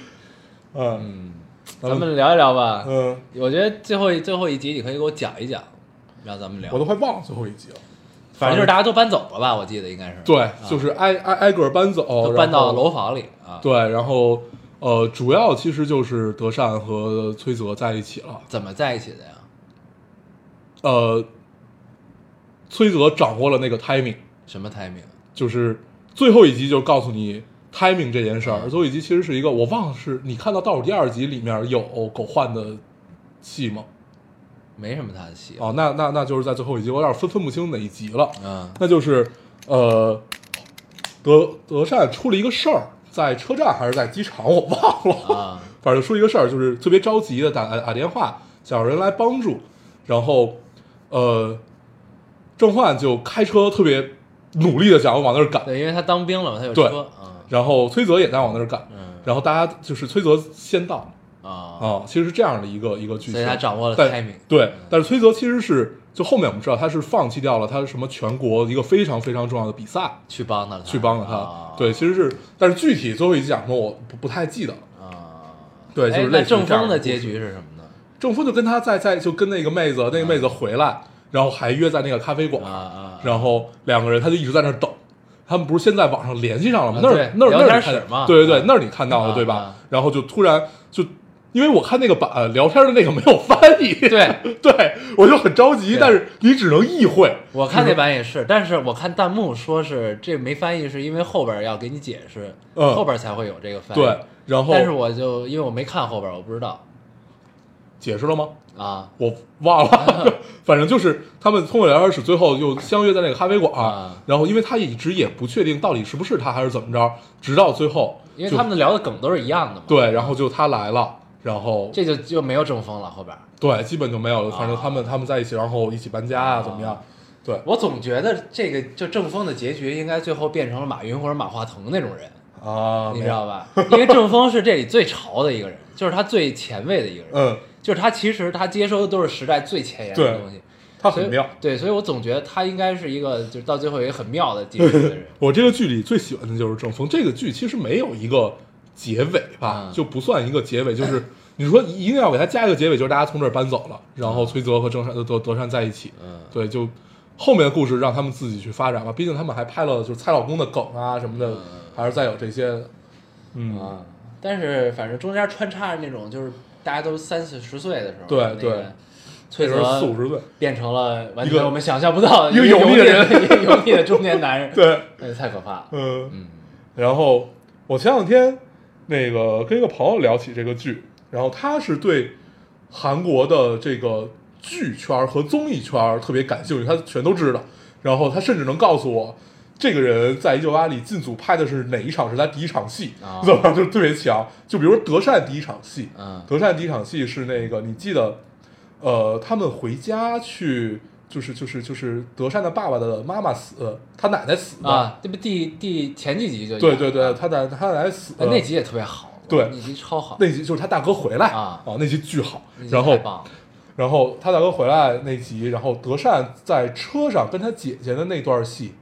[SPEAKER 1] 嗯咱们聊一聊吧。
[SPEAKER 2] 嗯，
[SPEAKER 1] 我觉得最后一最后一集你可以给我讲一讲，让咱们聊
[SPEAKER 2] 我。都快忘了最后一集了。
[SPEAKER 1] 反正就是大家都搬走了吧？我记得应该是。
[SPEAKER 2] 对
[SPEAKER 1] 啊，
[SPEAKER 2] 就是挨挨挨个儿搬走，
[SPEAKER 1] 都搬到楼房里啊。
[SPEAKER 2] 对，然后呃，主要其实就是德善和崔泽在一起了。
[SPEAKER 1] 怎么在一起的呀？
[SPEAKER 2] 呃，崔泽掌握了那个 timing，
[SPEAKER 1] 什么 timing？
[SPEAKER 2] 就是最后一集就告诉你 timing 这件事儿。
[SPEAKER 1] 嗯
[SPEAKER 2] 最后一集其实是一个，我忘了是你看到倒数第二集里面有狗焕的戏吗？
[SPEAKER 1] 没什么他的戏。
[SPEAKER 2] 哦，那那那就是在最后一集，我有点分分不清哪一集了。
[SPEAKER 1] 嗯
[SPEAKER 2] 那就是呃，德德善出了一个事儿，在车站还是在机场，我忘了。
[SPEAKER 1] 啊，
[SPEAKER 2] 反正就出一个事儿，就是特别着急的打打打电话，想要人来帮助，然后呃，郑焕就开车特别努力的想要往那儿赶，
[SPEAKER 1] 对，因为他当兵了嘛，他有
[SPEAKER 2] 对
[SPEAKER 1] 车。啊
[SPEAKER 2] 然后崔泽也在往那儿赶，
[SPEAKER 1] 嗯。
[SPEAKER 2] 然后大家就是崔泽先到
[SPEAKER 1] 啊，
[SPEAKER 2] 啊，其实是这样的一个一个剧情，
[SPEAKER 1] 所以他掌握了
[SPEAKER 2] 但
[SPEAKER 1] timing
[SPEAKER 2] 对
[SPEAKER 1] 嗯，
[SPEAKER 2] 但是崔泽其实是就后面我们知道他是放弃掉了他什么全国一个非常非常重要的比赛，
[SPEAKER 1] 去帮他。了，
[SPEAKER 2] 去帮了他。
[SPEAKER 1] 啊。
[SPEAKER 2] 对，其实是，但是具体最后一集讲什么我不不太记得了。
[SPEAKER 1] 啊，
[SPEAKER 2] 对，就是类似于
[SPEAKER 1] 正风的结局是什么呢？
[SPEAKER 2] 正峰就跟他在在就跟那个妹子，那个妹子回来，然后还约在那个咖啡馆，
[SPEAKER 1] 啊啊，
[SPEAKER 2] 然后两个人他就一直在那儿等。他们不是先在网上联系上了吗？
[SPEAKER 1] 啊
[SPEAKER 2] 那儿那儿那儿对对对
[SPEAKER 1] 啊，
[SPEAKER 2] 那儿你看到了
[SPEAKER 1] 啊
[SPEAKER 2] 对吧
[SPEAKER 1] 啊？
[SPEAKER 2] 然后就突然就，因为我看那个版呃聊天的那个没有翻译，
[SPEAKER 1] 对
[SPEAKER 2] 对，我就很着急，但是你只能意会。
[SPEAKER 1] 我看那版也是，但是我看弹幕说是这没翻译，是因为后边要给你解释，
[SPEAKER 2] 嗯
[SPEAKER 1] 后边才会有这个翻译。
[SPEAKER 2] 对，，然后
[SPEAKER 1] 但是我就因为我没看后边，我不知道
[SPEAKER 2] 解释了吗？
[SPEAKER 1] 啊
[SPEAKER 2] 我忘了，反正就是他们通过聊天室最后又相约在那个咖啡馆，
[SPEAKER 1] 啊
[SPEAKER 2] 然后因为他一直也不确定到底是不是他还是怎么着，直到最后，
[SPEAKER 1] 因为他们聊的梗都是一样的嘛。
[SPEAKER 2] 对，然后就他来了，然后
[SPEAKER 1] 这就就没有正风了后边。
[SPEAKER 2] 对，基本就没有了，反正
[SPEAKER 1] 啊
[SPEAKER 2] 他们他们在一起，然后一起搬家啊，怎么样？对
[SPEAKER 1] 我总觉得这个就正风的结局应该最后变成了马云或者马化腾那种人，
[SPEAKER 2] 啊，
[SPEAKER 1] 你知道吧？因为郑峰是这里最潮的一个人，就是他最前卫的一个人，
[SPEAKER 2] 嗯，
[SPEAKER 1] 就是他其实他接收的都是时代最前沿的东西，
[SPEAKER 2] 他很妙。
[SPEAKER 1] 对，所以我总觉得他应该是一个就是到最后一个很妙的结局的人。
[SPEAKER 2] 我这个剧里最喜欢的就是郑峰，这个剧其实没有一个结尾吧，
[SPEAKER 1] 嗯
[SPEAKER 2] 就不算一个结尾，就是 你说一定要给他加一个结尾，就是大家从这儿搬走了，然后崔泽和郑善德德善在一起，
[SPEAKER 1] 嗯，
[SPEAKER 2] 对，就后面的故事让他们自己去发展吧，毕竟他们还拍了就是蔡老公的梗啊什么的，
[SPEAKER 1] 嗯
[SPEAKER 2] 还是再有这些的，嗯，
[SPEAKER 1] 啊，但是反正中间穿插着那种就是大家都三四十岁的时候，
[SPEAKER 2] 对对。
[SPEAKER 1] 崔
[SPEAKER 2] 那时候
[SPEAKER 1] 泽
[SPEAKER 2] 四五十岁，
[SPEAKER 1] 变成了完全我们想象不到的
[SPEAKER 2] 一个
[SPEAKER 1] 油腻
[SPEAKER 2] 的人。
[SPEAKER 1] 一个油腻的中年男人，
[SPEAKER 2] 对，
[SPEAKER 1] 那个太可怕了。
[SPEAKER 2] 嗯，
[SPEAKER 1] 嗯。
[SPEAKER 2] 然后我前两天那个跟一个朋友聊起这个剧，然后他是对韩国的这个剧圈和综艺圈特别感兴趣，他全都知道。然后他甚至能告诉我，这个人在一九八里进组拍的是哪一场？是他第一场戏，
[SPEAKER 1] 啊。
[SPEAKER 2] 怎么就特别强。就比如说德善第一场戏，
[SPEAKER 1] 嗯。
[SPEAKER 2] 德善第一场戏是那个你记得，呃，他们回家去。就是就是就是德善的爸爸的妈妈死，他奶奶死的，
[SPEAKER 1] 啊，这不第第前几集就
[SPEAKER 2] 对对对，他奶他奶奶死
[SPEAKER 1] 那集也特别好，
[SPEAKER 2] 对。
[SPEAKER 1] 那集超好，
[SPEAKER 2] 那集就是他大哥回来
[SPEAKER 1] 啊。
[SPEAKER 2] 那集巨好。然后然后他大哥回来那集，然后德善在车上跟他姐姐的那段戏，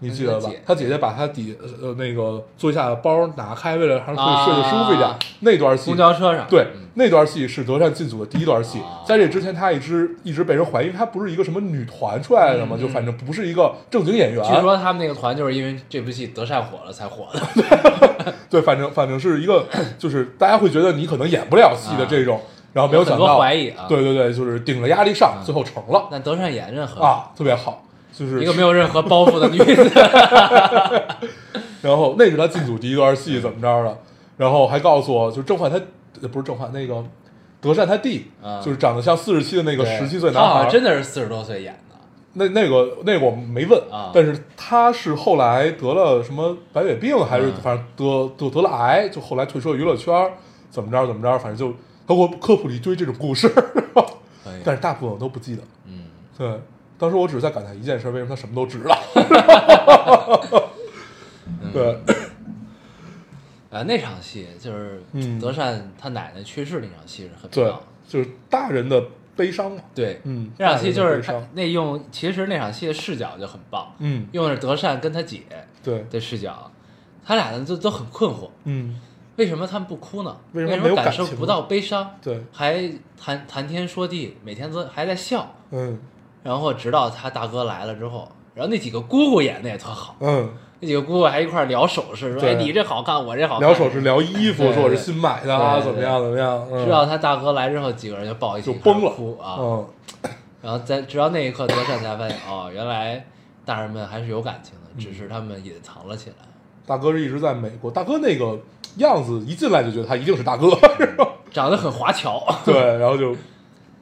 [SPEAKER 2] 你记得吧
[SPEAKER 1] 他姐？
[SPEAKER 2] 姐姐把他底呃那个座下的包拿开，为了让他睡睡得舒服一点
[SPEAKER 1] 啊。
[SPEAKER 2] 那段戏
[SPEAKER 1] 公交车上，
[SPEAKER 2] 对
[SPEAKER 1] 嗯，
[SPEAKER 2] 那段戏是德善进组的第一段戏
[SPEAKER 1] 啊，
[SPEAKER 2] 在这之前他一直一直被人怀疑，他不是一个什么女团出来的嘛，
[SPEAKER 1] 嗯
[SPEAKER 2] 就反正不是一个正经演员。
[SPEAKER 1] 据说他们那个团就是因为这部戏德善火了才火的，
[SPEAKER 2] 对，反正反正是一个，就是大家会觉得你可能演不了戏的这种，然后没有想
[SPEAKER 1] 很多
[SPEAKER 2] 到，
[SPEAKER 1] 怀疑啊
[SPEAKER 2] 对对对，就是顶着压力上，最后成了
[SPEAKER 1] 但德善演真的很好，
[SPEAKER 2] 啊，特别好，就是
[SPEAKER 1] 一个没有任何包袱的女子，
[SPEAKER 2] 然后那是他进组第一段戏怎么着的，然后还告诉我，就郑焕他呃不是郑焕那个德善他弟，
[SPEAKER 1] 啊
[SPEAKER 2] 就是长得像四十七的那个
[SPEAKER 1] 对
[SPEAKER 2] 十七岁
[SPEAKER 1] 他好
[SPEAKER 2] 男孩
[SPEAKER 1] 真的是四十多岁演的，
[SPEAKER 2] 那那个那个我没问
[SPEAKER 1] 啊
[SPEAKER 2] 但是他是后来得了什么白血病，还是
[SPEAKER 1] 嗯
[SPEAKER 2] 反正得得得了癌，就后来退出了娱乐圈儿，怎么着怎么着，反正就他给我科普了一堆这种故事，但是大部分我都不记得。
[SPEAKER 1] 嗯，
[SPEAKER 2] 对，当时我只是在感叹一件事，为什么他什么都知道？对，
[SPEAKER 1] 呃，那场戏就是
[SPEAKER 2] 嗯
[SPEAKER 1] 德善他奶奶去世那场戏是很
[SPEAKER 2] 对
[SPEAKER 1] 妙的，，
[SPEAKER 2] 就是大人的悲伤嘛。
[SPEAKER 1] 对，
[SPEAKER 2] 嗯，
[SPEAKER 1] 那场戏就是那用，其实那场戏的视角就很棒，
[SPEAKER 2] 嗯，
[SPEAKER 1] 用的是德善跟他姐
[SPEAKER 2] 对，
[SPEAKER 1] 的视角，他俩呢就都很困惑，
[SPEAKER 2] 嗯，
[SPEAKER 1] 为什么他们不哭呢？
[SPEAKER 2] 为什么
[SPEAKER 1] 感受不到悲伤？
[SPEAKER 2] 对，
[SPEAKER 1] 还谈谈天说地，每天都还在笑，
[SPEAKER 2] 嗯
[SPEAKER 1] 然后直到他大哥来了之后，然后那几个姑姑演的也特好，
[SPEAKER 2] 嗯，
[SPEAKER 1] 那几个姑姑还一块儿聊首饰，说
[SPEAKER 2] 对
[SPEAKER 1] 哎你这好看，我这好看，
[SPEAKER 2] 聊首饰，聊衣服，说我是新买的啊，怎么样怎么样，嗯
[SPEAKER 1] 直到他大哥来之后，几个人就抱一起
[SPEAKER 2] 就崩了
[SPEAKER 1] 哭啊，
[SPEAKER 2] 嗯，
[SPEAKER 1] 然后在直到那一刻，德善才发现哦，原来大人们还是有感情
[SPEAKER 2] 嗯
[SPEAKER 1] 的，只是他们隐藏了起来。
[SPEAKER 2] 大哥是一直在美国，大哥那个样子一进来就觉得他一定是大哥，是吧？
[SPEAKER 1] 长得很华侨，
[SPEAKER 2] 对，然后就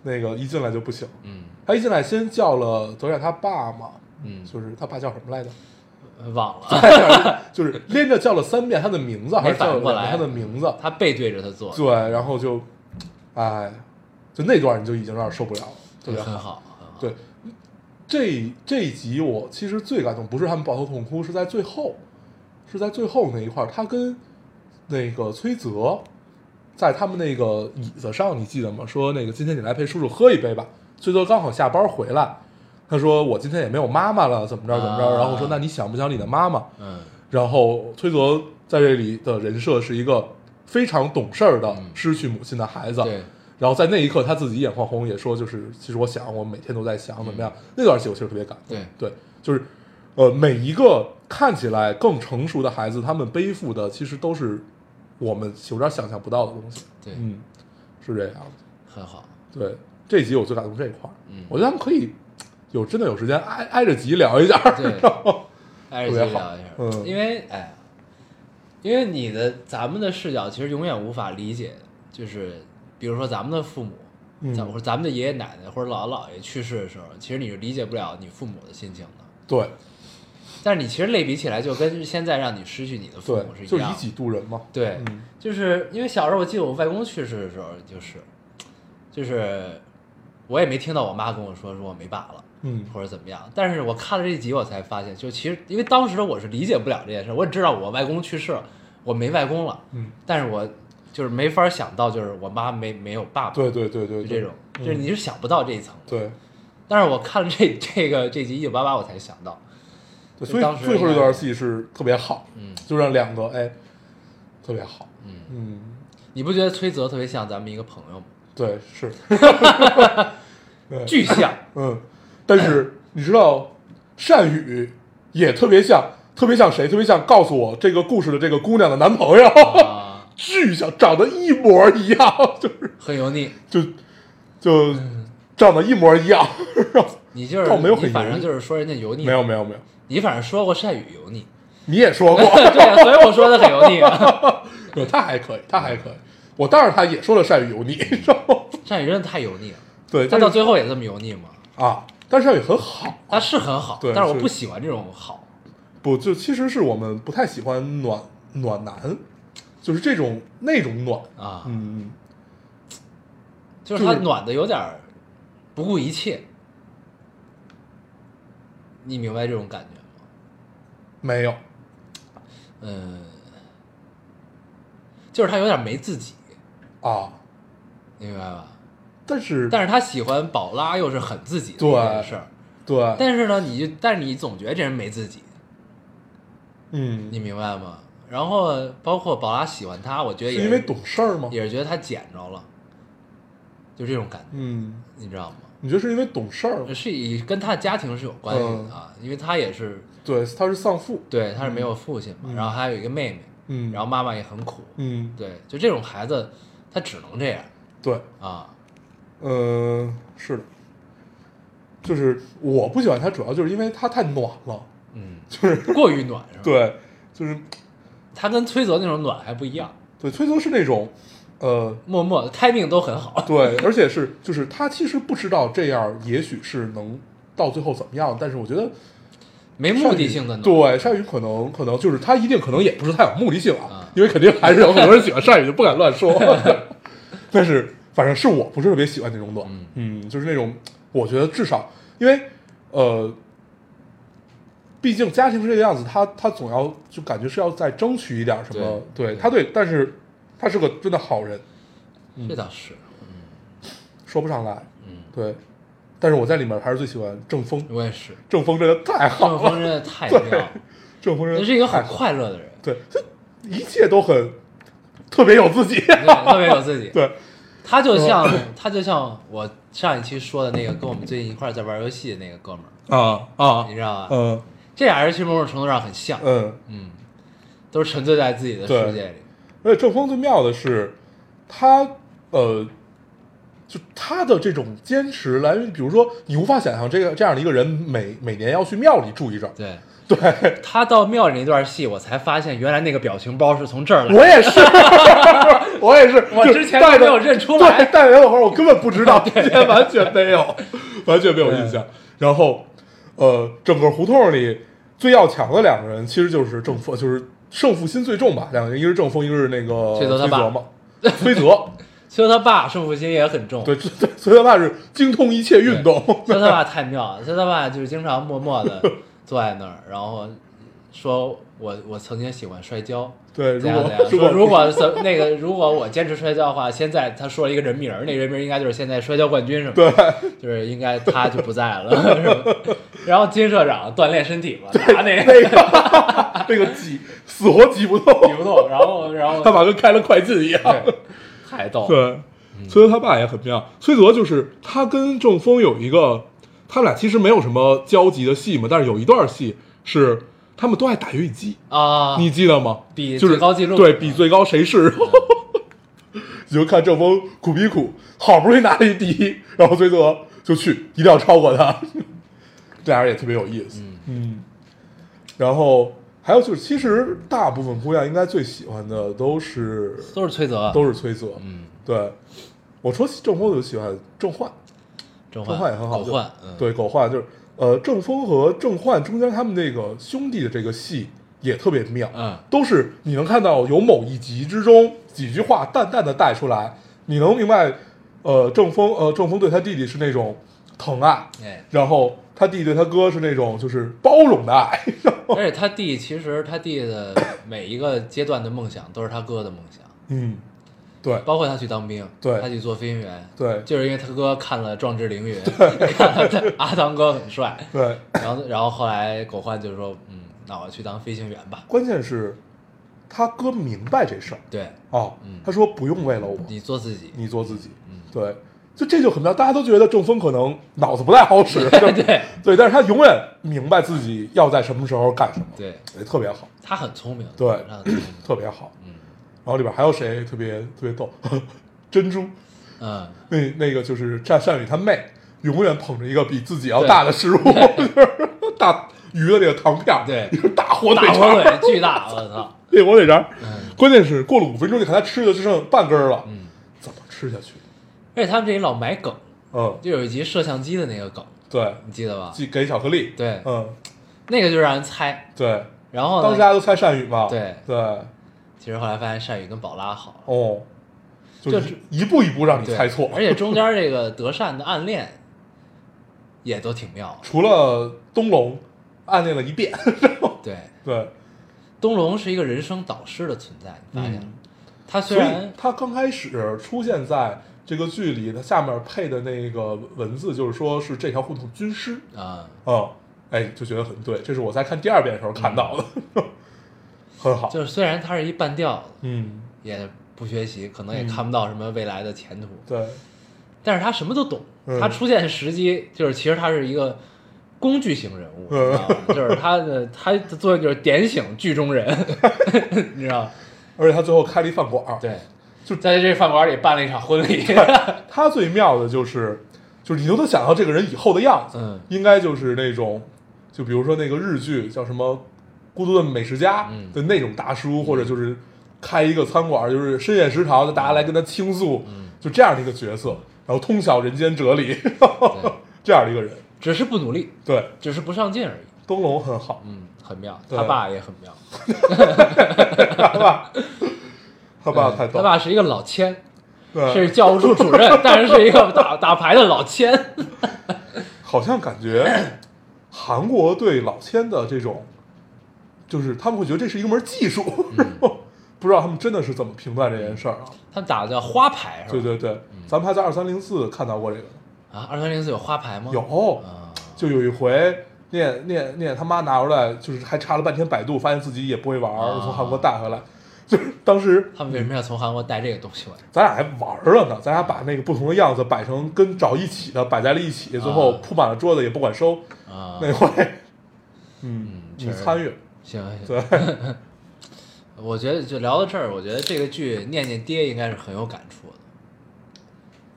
[SPEAKER 2] 那个一进来就不行，
[SPEAKER 1] 嗯
[SPEAKER 2] 他一进来先叫了德善他爸嘛，
[SPEAKER 1] 嗯，
[SPEAKER 2] 就是他爸叫什么来着？
[SPEAKER 1] 忘了，
[SPEAKER 2] 就是连着叫了三遍他的名字，还是叫
[SPEAKER 1] 反应过来
[SPEAKER 2] 了他的名字？
[SPEAKER 1] 他背对着他坐，
[SPEAKER 2] 对，然后就，哎，就那段你就已经有点受不了了，特别
[SPEAKER 1] 很好，很好。
[SPEAKER 2] 对，这这一集我其实最感动，不是他们抱头痛哭，是在最后，是在最后那一块儿，他跟那个崔泽在他们那个椅子上，你记得吗？说那个今天你来陪叔叔喝一杯吧，崔泽刚好下班回来，他说我今天也没有妈妈了，怎么着怎么着，
[SPEAKER 1] 啊
[SPEAKER 2] 然后我说那你想不想你的妈妈？
[SPEAKER 1] 嗯。
[SPEAKER 2] 然后崔泽在这里的人设是一个非常懂事儿的
[SPEAKER 1] 嗯。
[SPEAKER 2] 失去母亲的孩子，
[SPEAKER 1] 对，
[SPEAKER 2] 然后在那一刻他自己眼眶红，也说就是其实我想我每天都在想怎么样，那段戏我其实特别感动，
[SPEAKER 1] 对。
[SPEAKER 2] 对，就是呃每一个看起来更成熟的孩子，他们背负的其实都是我们有点想象不到的东西，
[SPEAKER 1] 对，
[SPEAKER 2] 嗯，是这样的。
[SPEAKER 1] 很好，
[SPEAKER 2] 对，这集我最感动这一块儿，
[SPEAKER 1] 嗯。
[SPEAKER 2] 我觉得他们可以有真的有时间挨挨着集聊一下，
[SPEAKER 1] 对。挨着
[SPEAKER 2] 特别好。
[SPEAKER 1] 去聊一下，
[SPEAKER 2] 嗯。
[SPEAKER 1] 因为哎，因为你的咱们的视角其实永远无法理解，就是比如说咱们的父母，
[SPEAKER 2] 嗯。
[SPEAKER 1] 咱或者咱们的爷爷奶奶或者姥姥姥爷去世的时候，其实你是理解不了你父母的心情的。
[SPEAKER 2] 对。
[SPEAKER 1] 但是你其实类比起来，就跟现在让你失去你的父母是，一样。
[SPEAKER 2] 就以己度人嘛，
[SPEAKER 1] 对，
[SPEAKER 2] 嗯。
[SPEAKER 1] 就是因为小时候我记得我外公去世的时候，就是就是我也没听到我妈跟我说说我没爸了。
[SPEAKER 2] 嗯。
[SPEAKER 1] 或者怎么样。但是我看了这集，我才发现，就其实因为当时我是理解不了这件事，我也知道我外公去世了，我没外公了，
[SPEAKER 2] 嗯，
[SPEAKER 1] 但是我就是没法想到，就是我妈没没有爸爸，
[SPEAKER 2] 对对对对，对。
[SPEAKER 1] 就这种，就是你是想不到这一层。
[SPEAKER 2] 对。
[SPEAKER 1] 但是我看了这这个这集一九八八，我才想到，
[SPEAKER 2] 对，所以
[SPEAKER 1] 当时
[SPEAKER 2] 最后
[SPEAKER 1] 一
[SPEAKER 2] 段戏是特别好，
[SPEAKER 1] 嗯。
[SPEAKER 2] 就让两个哎特别好，
[SPEAKER 1] 嗯，
[SPEAKER 2] 嗯，
[SPEAKER 1] 你不觉得崔泽特别像咱们一个朋友吗？
[SPEAKER 2] 对是，对
[SPEAKER 1] 巨像，
[SPEAKER 2] 嗯，但是你知道善宇也特别像，特别像谁？特别像告诉我这个故事的这个姑娘的男朋友，
[SPEAKER 1] 啊，
[SPEAKER 2] 巨像，长得一模一样，就是
[SPEAKER 1] 很油腻。
[SPEAKER 2] 就就长得一模一样。
[SPEAKER 1] 你就是
[SPEAKER 2] 倒没有很
[SPEAKER 1] 你反正就是说人家油腻，
[SPEAKER 2] 没有没有没有，
[SPEAKER 1] 你反正说过善宇油腻，
[SPEAKER 2] 你也说过，
[SPEAKER 1] 对啊，所以我说的很油腻。
[SPEAKER 2] 对他还可以，他还可以。我当然他也说了善宇油腻，你知道吗？
[SPEAKER 1] 善宇真的太油腻了，
[SPEAKER 2] 对，
[SPEAKER 1] 他到最后也这么油腻吗？
[SPEAKER 2] 啊，但是善宇很好，
[SPEAKER 1] 他是很好，
[SPEAKER 2] 对
[SPEAKER 1] 但是我不喜欢这种好。
[SPEAKER 2] 不就其实是我们不太喜欢暖暖男，就是这种那种暖，
[SPEAKER 1] 啊，
[SPEAKER 2] 嗯，
[SPEAKER 1] 就是他暖的有点不顾一切，你明白这种感觉吗？
[SPEAKER 2] 没有，
[SPEAKER 1] 嗯，就是他有点没自己，
[SPEAKER 2] 啊，
[SPEAKER 1] 你明白吧？
[SPEAKER 2] 但是
[SPEAKER 1] 但是他喜欢宝拉，又是很自己的一件事儿。
[SPEAKER 2] 对，
[SPEAKER 1] 但是呢，你就但是你总觉得这人没自己，
[SPEAKER 2] 嗯，
[SPEAKER 1] 你明白吗？然后包括宝拉喜欢他，我觉得也
[SPEAKER 2] 是因为懂事儿吗？
[SPEAKER 1] 也是觉得他捡着了，就这种感觉，
[SPEAKER 2] 嗯，
[SPEAKER 1] 你知道吗？
[SPEAKER 2] 你觉得是因为懂事儿吗？
[SPEAKER 1] 是以跟他的家庭是有关系
[SPEAKER 2] 嗯
[SPEAKER 1] 的啊，因为他也是
[SPEAKER 2] 对，他是丧父，
[SPEAKER 1] 对他是没有父亲嘛，
[SPEAKER 2] 嗯。
[SPEAKER 1] 然后还有一个妹妹，
[SPEAKER 2] 嗯，
[SPEAKER 1] 然后妈妈也很苦，
[SPEAKER 2] 嗯，
[SPEAKER 1] 对，就这种孩子他只能这样
[SPEAKER 2] 对，
[SPEAKER 1] 啊，
[SPEAKER 2] 嗯，是的，就是我不喜欢他，主要就是因为他太暖了，
[SPEAKER 1] 嗯，
[SPEAKER 2] 就是
[SPEAKER 1] 过于暖是吧？，
[SPEAKER 2] 对，就是
[SPEAKER 1] 他跟崔泽那种暖还不一样，
[SPEAKER 2] 对，崔泽是那种，呃，
[SPEAKER 1] 默默的 timing 都很好，
[SPEAKER 2] 对，而且是就是他其实不知道这样也许是能到最后怎么样，但是我觉得
[SPEAKER 1] 没目的性的呢，
[SPEAKER 2] 对，善宇可能可能就是他一定可能也不是太有目的性啊
[SPEAKER 1] 啊，
[SPEAKER 2] 因为肯定还是有很多人喜欢善宇，就不敢乱说。但是反正是我不是特别喜欢那种暖，
[SPEAKER 1] 嗯
[SPEAKER 2] 嗯，就是那种我觉得至少因为呃，毕竟家庭是这个样子，他他总要就感觉是要再争取一点什么，
[SPEAKER 1] 对
[SPEAKER 2] 对他对，但是他是个真的好人，
[SPEAKER 1] 这倒是，
[SPEAKER 2] 说不上来，
[SPEAKER 1] 嗯，
[SPEAKER 2] 对。但是我在里面还是最喜欢郑峰，
[SPEAKER 1] 我也是，
[SPEAKER 2] 郑峰真的太好了。
[SPEAKER 1] 郑峰
[SPEAKER 2] 了，
[SPEAKER 1] 真的太妙了，
[SPEAKER 2] 郑峰真的
[SPEAKER 1] 是一个很快乐的人，
[SPEAKER 2] 对，他一切都很特别有自己。
[SPEAKER 1] 特别有自己，
[SPEAKER 2] 对，
[SPEAKER 1] 他就像 他就像我上一期说的那个跟我们最近一块儿在玩游戏的那个哥们儿，
[SPEAKER 2] 啊啊。
[SPEAKER 1] 你，知道吧？
[SPEAKER 2] 嗯。
[SPEAKER 1] 这俩人其实某种程度上很像，
[SPEAKER 2] 嗯，
[SPEAKER 1] 嗯，都是沉醉在自己的世界里。
[SPEAKER 2] 而且郑峰最妙的是，他呃，就他的这种坚持来源于，比如说你无法想象这个这样的一个人每每年要去庙里住一阵儿，
[SPEAKER 1] 对
[SPEAKER 2] 对
[SPEAKER 1] 他到庙里那段戏，我才发现原来那个表情包是从这儿来的。
[SPEAKER 2] 我也是，我也是，
[SPEAKER 1] 我之前没有认出来
[SPEAKER 2] 对，带的那会儿我根本不知道，之前完全没有，完全没有印象。然后，呃，整个胡同里最要强的两个人，其实就是正峰，就是胜负心最重吧。两个人，一个是正峰，一个是那个
[SPEAKER 1] 崔泽他爸
[SPEAKER 2] 嘛。崔泽，
[SPEAKER 1] 崔他爸胜负心也很重，
[SPEAKER 2] 对，这对，崔他爸是精通一切运动。
[SPEAKER 1] 所以他爸太妙了，所以他爸就是经常默默的坐在那儿，然后说我我曾经喜欢摔跤，
[SPEAKER 2] 对，如
[SPEAKER 1] 怎样
[SPEAKER 2] 果
[SPEAKER 1] 怎样，说如
[SPEAKER 2] 如
[SPEAKER 1] 果怎那个如果我坚持摔跤的话，现在他说了一个人名儿，那人名儿应该就是现在摔跤冠军什么的，
[SPEAKER 2] 对。
[SPEAKER 1] 就是应该他就不在了，是吧？然后金社长锻炼身体嘛，他那个。
[SPEAKER 2] 那个那个挤死活挤不动，
[SPEAKER 1] 挤不动，然后然后
[SPEAKER 2] 他把跟开了快进一样。
[SPEAKER 1] 对太逗，
[SPEAKER 2] 对，崔泽他爸也很妙。崔泽就是他跟郑峰有一个，他们俩其实没有什么交集的戏嘛，但是有一段戏是他们都爱打游戏机，
[SPEAKER 1] 啊，
[SPEAKER 2] 你记得吗？
[SPEAKER 1] 比
[SPEAKER 2] 就是
[SPEAKER 1] 最高记录。
[SPEAKER 2] 对比最高谁是？你就看郑峰苦逼苦，好不容易拿了一第一，然后崔泽就去一定要超过他，这俩人也特别有意思。嗯，然后还有就是，其实大部分姑娘应该最喜欢的都是
[SPEAKER 1] 都是崔泽，
[SPEAKER 2] 都是崔泽。
[SPEAKER 1] 嗯，
[SPEAKER 2] 对，我说郑峰我就喜欢郑焕，
[SPEAKER 1] 郑
[SPEAKER 2] 郑焕也很好，就
[SPEAKER 1] 狗焕，嗯，
[SPEAKER 2] 对，狗焕就是呃，郑峰和郑焕中间他们那个兄弟的这个戏也特别妙，
[SPEAKER 1] 嗯
[SPEAKER 2] 都是你能看到有某一集之中几句话淡淡的带出来，你能明白，呃，郑峰呃郑峰对他弟弟是那种疼爱，
[SPEAKER 1] 哎，
[SPEAKER 2] 然后他弟对他哥是那种就是包容的爱，
[SPEAKER 1] 而且他弟其实他弟的每一个阶段的梦想都是他哥的梦想，
[SPEAKER 2] 嗯，对。
[SPEAKER 1] 包括他去当兵，
[SPEAKER 2] 对。
[SPEAKER 1] 他去做飞行员，
[SPEAKER 2] 对。
[SPEAKER 1] 就是因为他哥看了《壮志凌云》，看了阿汤哥很帅，
[SPEAKER 2] 对，
[SPEAKER 1] 然后然后后来狗焕就说，嗯，那我去当飞行员吧，
[SPEAKER 2] 关键是他哥明白这事儿。
[SPEAKER 1] 对。
[SPEAKER 2] 哦
[SPEAKER 1] 嗯，
[SPEAKER 2] 他说不用为了我，
[SPEAKER 1] 你做自己，
[SPEAKER 2] 你做自己，
[SPEAKER 1] 嗯。
[SPEAKER 2] 对，就这就很妙，大家都觉得郑峰可能脑子不太好使，
[SPEAKER 1] 对对
[SPEAKER 2] 对，但是他永远明白自己要在什么时候干什么，
[SPEAKER 1] 对，
[SPEAKER 2] 也特别好，
[SPEAKER 1] 他很聪明，
[SPEAKER 2] 对
[SPEAKER 1] 他很聪明，
[SPEAKER 2] 特别好。
[SPEAKER 1] 嗯
[SPEAKER 2] 然后里边还有谁特别特别逗？珍珠，
[SPEAKER 1] 嗯，
[SPEAKER 2] 那那个就是战善宇他妹，永远捧着一个比自己要大的食物，就是大鱼的那个糖片儿，
[SPEAKER 1] 对
[SPEAKER 2] 一个大火腿
[SPEAKER 1] 大
[SPEAKER 2] 肠儿，
[SPEAKER 1] 火腿巨大，我操，
[SPEAKER 2] 那火腿肠关键是过了五分钟，你看他吃的只剩半根儿了，
[SPEAKER 1] 嗯，
[SPEAKER 2] 怎么吃下去？
[SPEAKER 1] 而且他们这里老埋梗，
[SPEAKER 2] 嗯，
[SPEAKER 1] 就有一集摄像机的那个梗，
[SPEAKER 2] 对，
[SPEAKER 1] 你记得吧？
[SPEAKER 2] 寄给巧克力，
[SPEAKER 1] 对，
[SPEAKER 2] 嗯，
[SPEAKER 1] 那个就让人猜，
[SPEAKER 2] 对，
[SPEAKER 1] 然后呢，
[SPEAKER 2] 当时大家都猜善宇嘛，
[SPEAKER 1] 对
[SPEAKER 2] 对，
[SPEAKER 1] 其实后来发现善宇跟宝拉好了。
[SPEAKER 2] 哦，就
[SPEAKER 1] 就是
[SPEAKER 2] 一步一步让你猜错，
[SPEAKER 1] 而且中间这个德善的暗恋也都挺妙的。
[SPEAKER 2] 除了东龙暗恋了一遍，
[SPEAKER 1] 对，
[SPEAKER 2] 对，
[SPEAKER 1] 东龙是一个人生导师的存在，你发现他虽然
[SPEAKER 2] 他刚开始出现在这个剧里，它下面配的那个文字就是说是这条胡同军师，
[SPEAKER 1] 啊、
[SPEAKER 2] 嗯，哎，就觉得很对，这是我在看第二遍的时候看到的，很好，
[SPEAKER 1] 就是虽然他是一半吊子，
[SPEAKER 2] 嗯，
[SPEAKER 1] 也不学习，可能也
[SPEAKER 2] 嗯。
[SPEAKER 1] 看不到什么未来的前途，
[SPEAKER 2] 对，
[SPEAKER 1] 但是他什么都懂。
[SPEAKER 2] 嗯。
[SPEAKER 1] 他出现时机就是其实他是一个工具型人物，
[SPEAKER 2] 嗯
[SPEAKER 1] 你知道吗？就是他的他的作用就是点醒剧中人，你知道吗？
[SPEAKER 2] 而且他最后开了一饭馆儿，
[SPEAKER 1] 对，
[SPEAKER 2] 就
[SPEAKER 1] 在这饭馆里办了一场婚礼。
[SPEAKER 2] 他最妙的就是，就是你都能想到这个人以后的样子，
[SPEAKER 1] 嗯
[SPEAKER 2] 应该就是那种，就比如说那个日剧叫什么《孤独的美食家》
[SPEAKER 1] 嗯
[SPEAKER 2] 的那种大叔，或者就是开一个餐馆，就是深夜食堂，就大家来跟他倾诉，
[SPEAKER 1] 嗯
[SPEAKER 2] 就这样的一个角色，然后通晓人间哲理，这样的一个人。
[SPEAKER 1] 只是不努力，
[SPEAKER 2] 对，
[SPEAKER 1] 只是不上进而已。
[SPEAKER 2] 东龙很好，
[SPEAKER 1] 嗯，很妙，他爸也很妙。
[SPEAKER 2] 他爸，他爸太逗，
[SPEAKER 1] 他爸是一个老千，
[SPEAKER 2] 对
[SPEAKER 1] 是教务处主任，但是是一个打打牌的老千。
[SPEAKER 2] 好像感觉韩国对老千的这种，就是他们会觉得这是一门技术，
[SPEAKER 1] 嗯
[SPEAKER 2] 不知道他们真的是怎么评断这件事儿啊？
[SPEAKER 1] 他们打的叫花牌是吧？
[SPEAKER 2] 对对对，咱们还在二三零四看到过这个，
[SPEAKER 1] 啊，二三零四有花牌吗？
[SPEAKER 2] 有，
[SPEAKER 1] 啊，
[SPEAKER 2] 就有一回念念念他妈拿出来，就是还查了半天百度，发现自己也不会玩从韩国带回来，就是当时
[SPEAKER 1] 他们为什么要从韩国带这个东西过来？
[SPEAKER 2] 咱俩还玩儿了呢，咱俩把那个不同的样子摆成跟找一起的摆在了一起，最后
[SPEAKER 1] 啊
[SPEAKER 2] 铺满了桌子也不管收，
[SPEAKER 1] 啊，
[SPEAKER 2] 那回，嗯
[SPEAKER 1] 嗯，
[SPEAKER 2] 你参与了，
[SPEAKER 1] 行行，
[SPEAKER 2] 对。
[SPEAKER 1] 我觉得就聊到这儿，我觉得这个剧念念爹应该是很有感触的。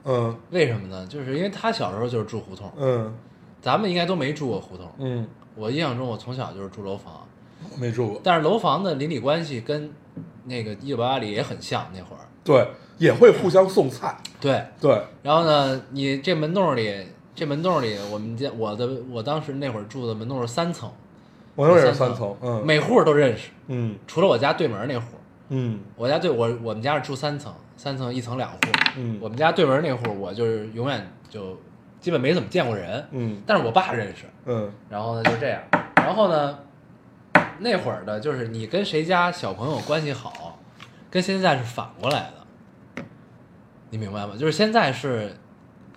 [SPEAKER 2] 嗯
[SPEAKER 1] 为什么呢？就是因为他小时候就是住胡同，
[SPEAKER 2] 嗯
[SPEAKER 1] 咱们应该都没住过胡同。
[SPEAKER 2] 嗯，
[SPEAKER 1] 我印象中，我从小就是住楼房，
[SPEAKER 2] 没住过。
[SPEAKER 1] 但是楼房的邻里关系跟那个一九八八里也很像。那会儿，
[SPEAKER 2] 对，也会互相送菜。
[SPEAKER 1] 对，
[SPEAKER 2] 对，
[SPEAKER 1] 然后呢，你这门洞里，这门洞里，我们家我的我当时那会儿住的门洞是三层，
[SPEAKER 2] 我那也是
[SPEAKER 1] 三
[SPEAKER 2] 三层。嗯，
[SPEAKER 1] 每户都认识，
[SPEAKER 2] 嗯
[SPEAKER 1] 除了我家对门那户。
[SPEAKER 2] 嗯
[SPEAKER 1] 我家对我我们家是住三层，三层一层两户。
[SPEAKER 2] 嗯
[SPEAKER 1] 我们家对门那户，我就是永远就基本没怎么见过人，
[SPEAKER 2] 嗯
[SPEAKER 1] 但是我爸认识。
[SPEAKER 2] 嗯
[SPEAKER 1] 然后呢就这样，然后呢，那会儿的，就是你跟谁家小朋友关系好，跟现在是反过来的，你明白吗？就是现在是，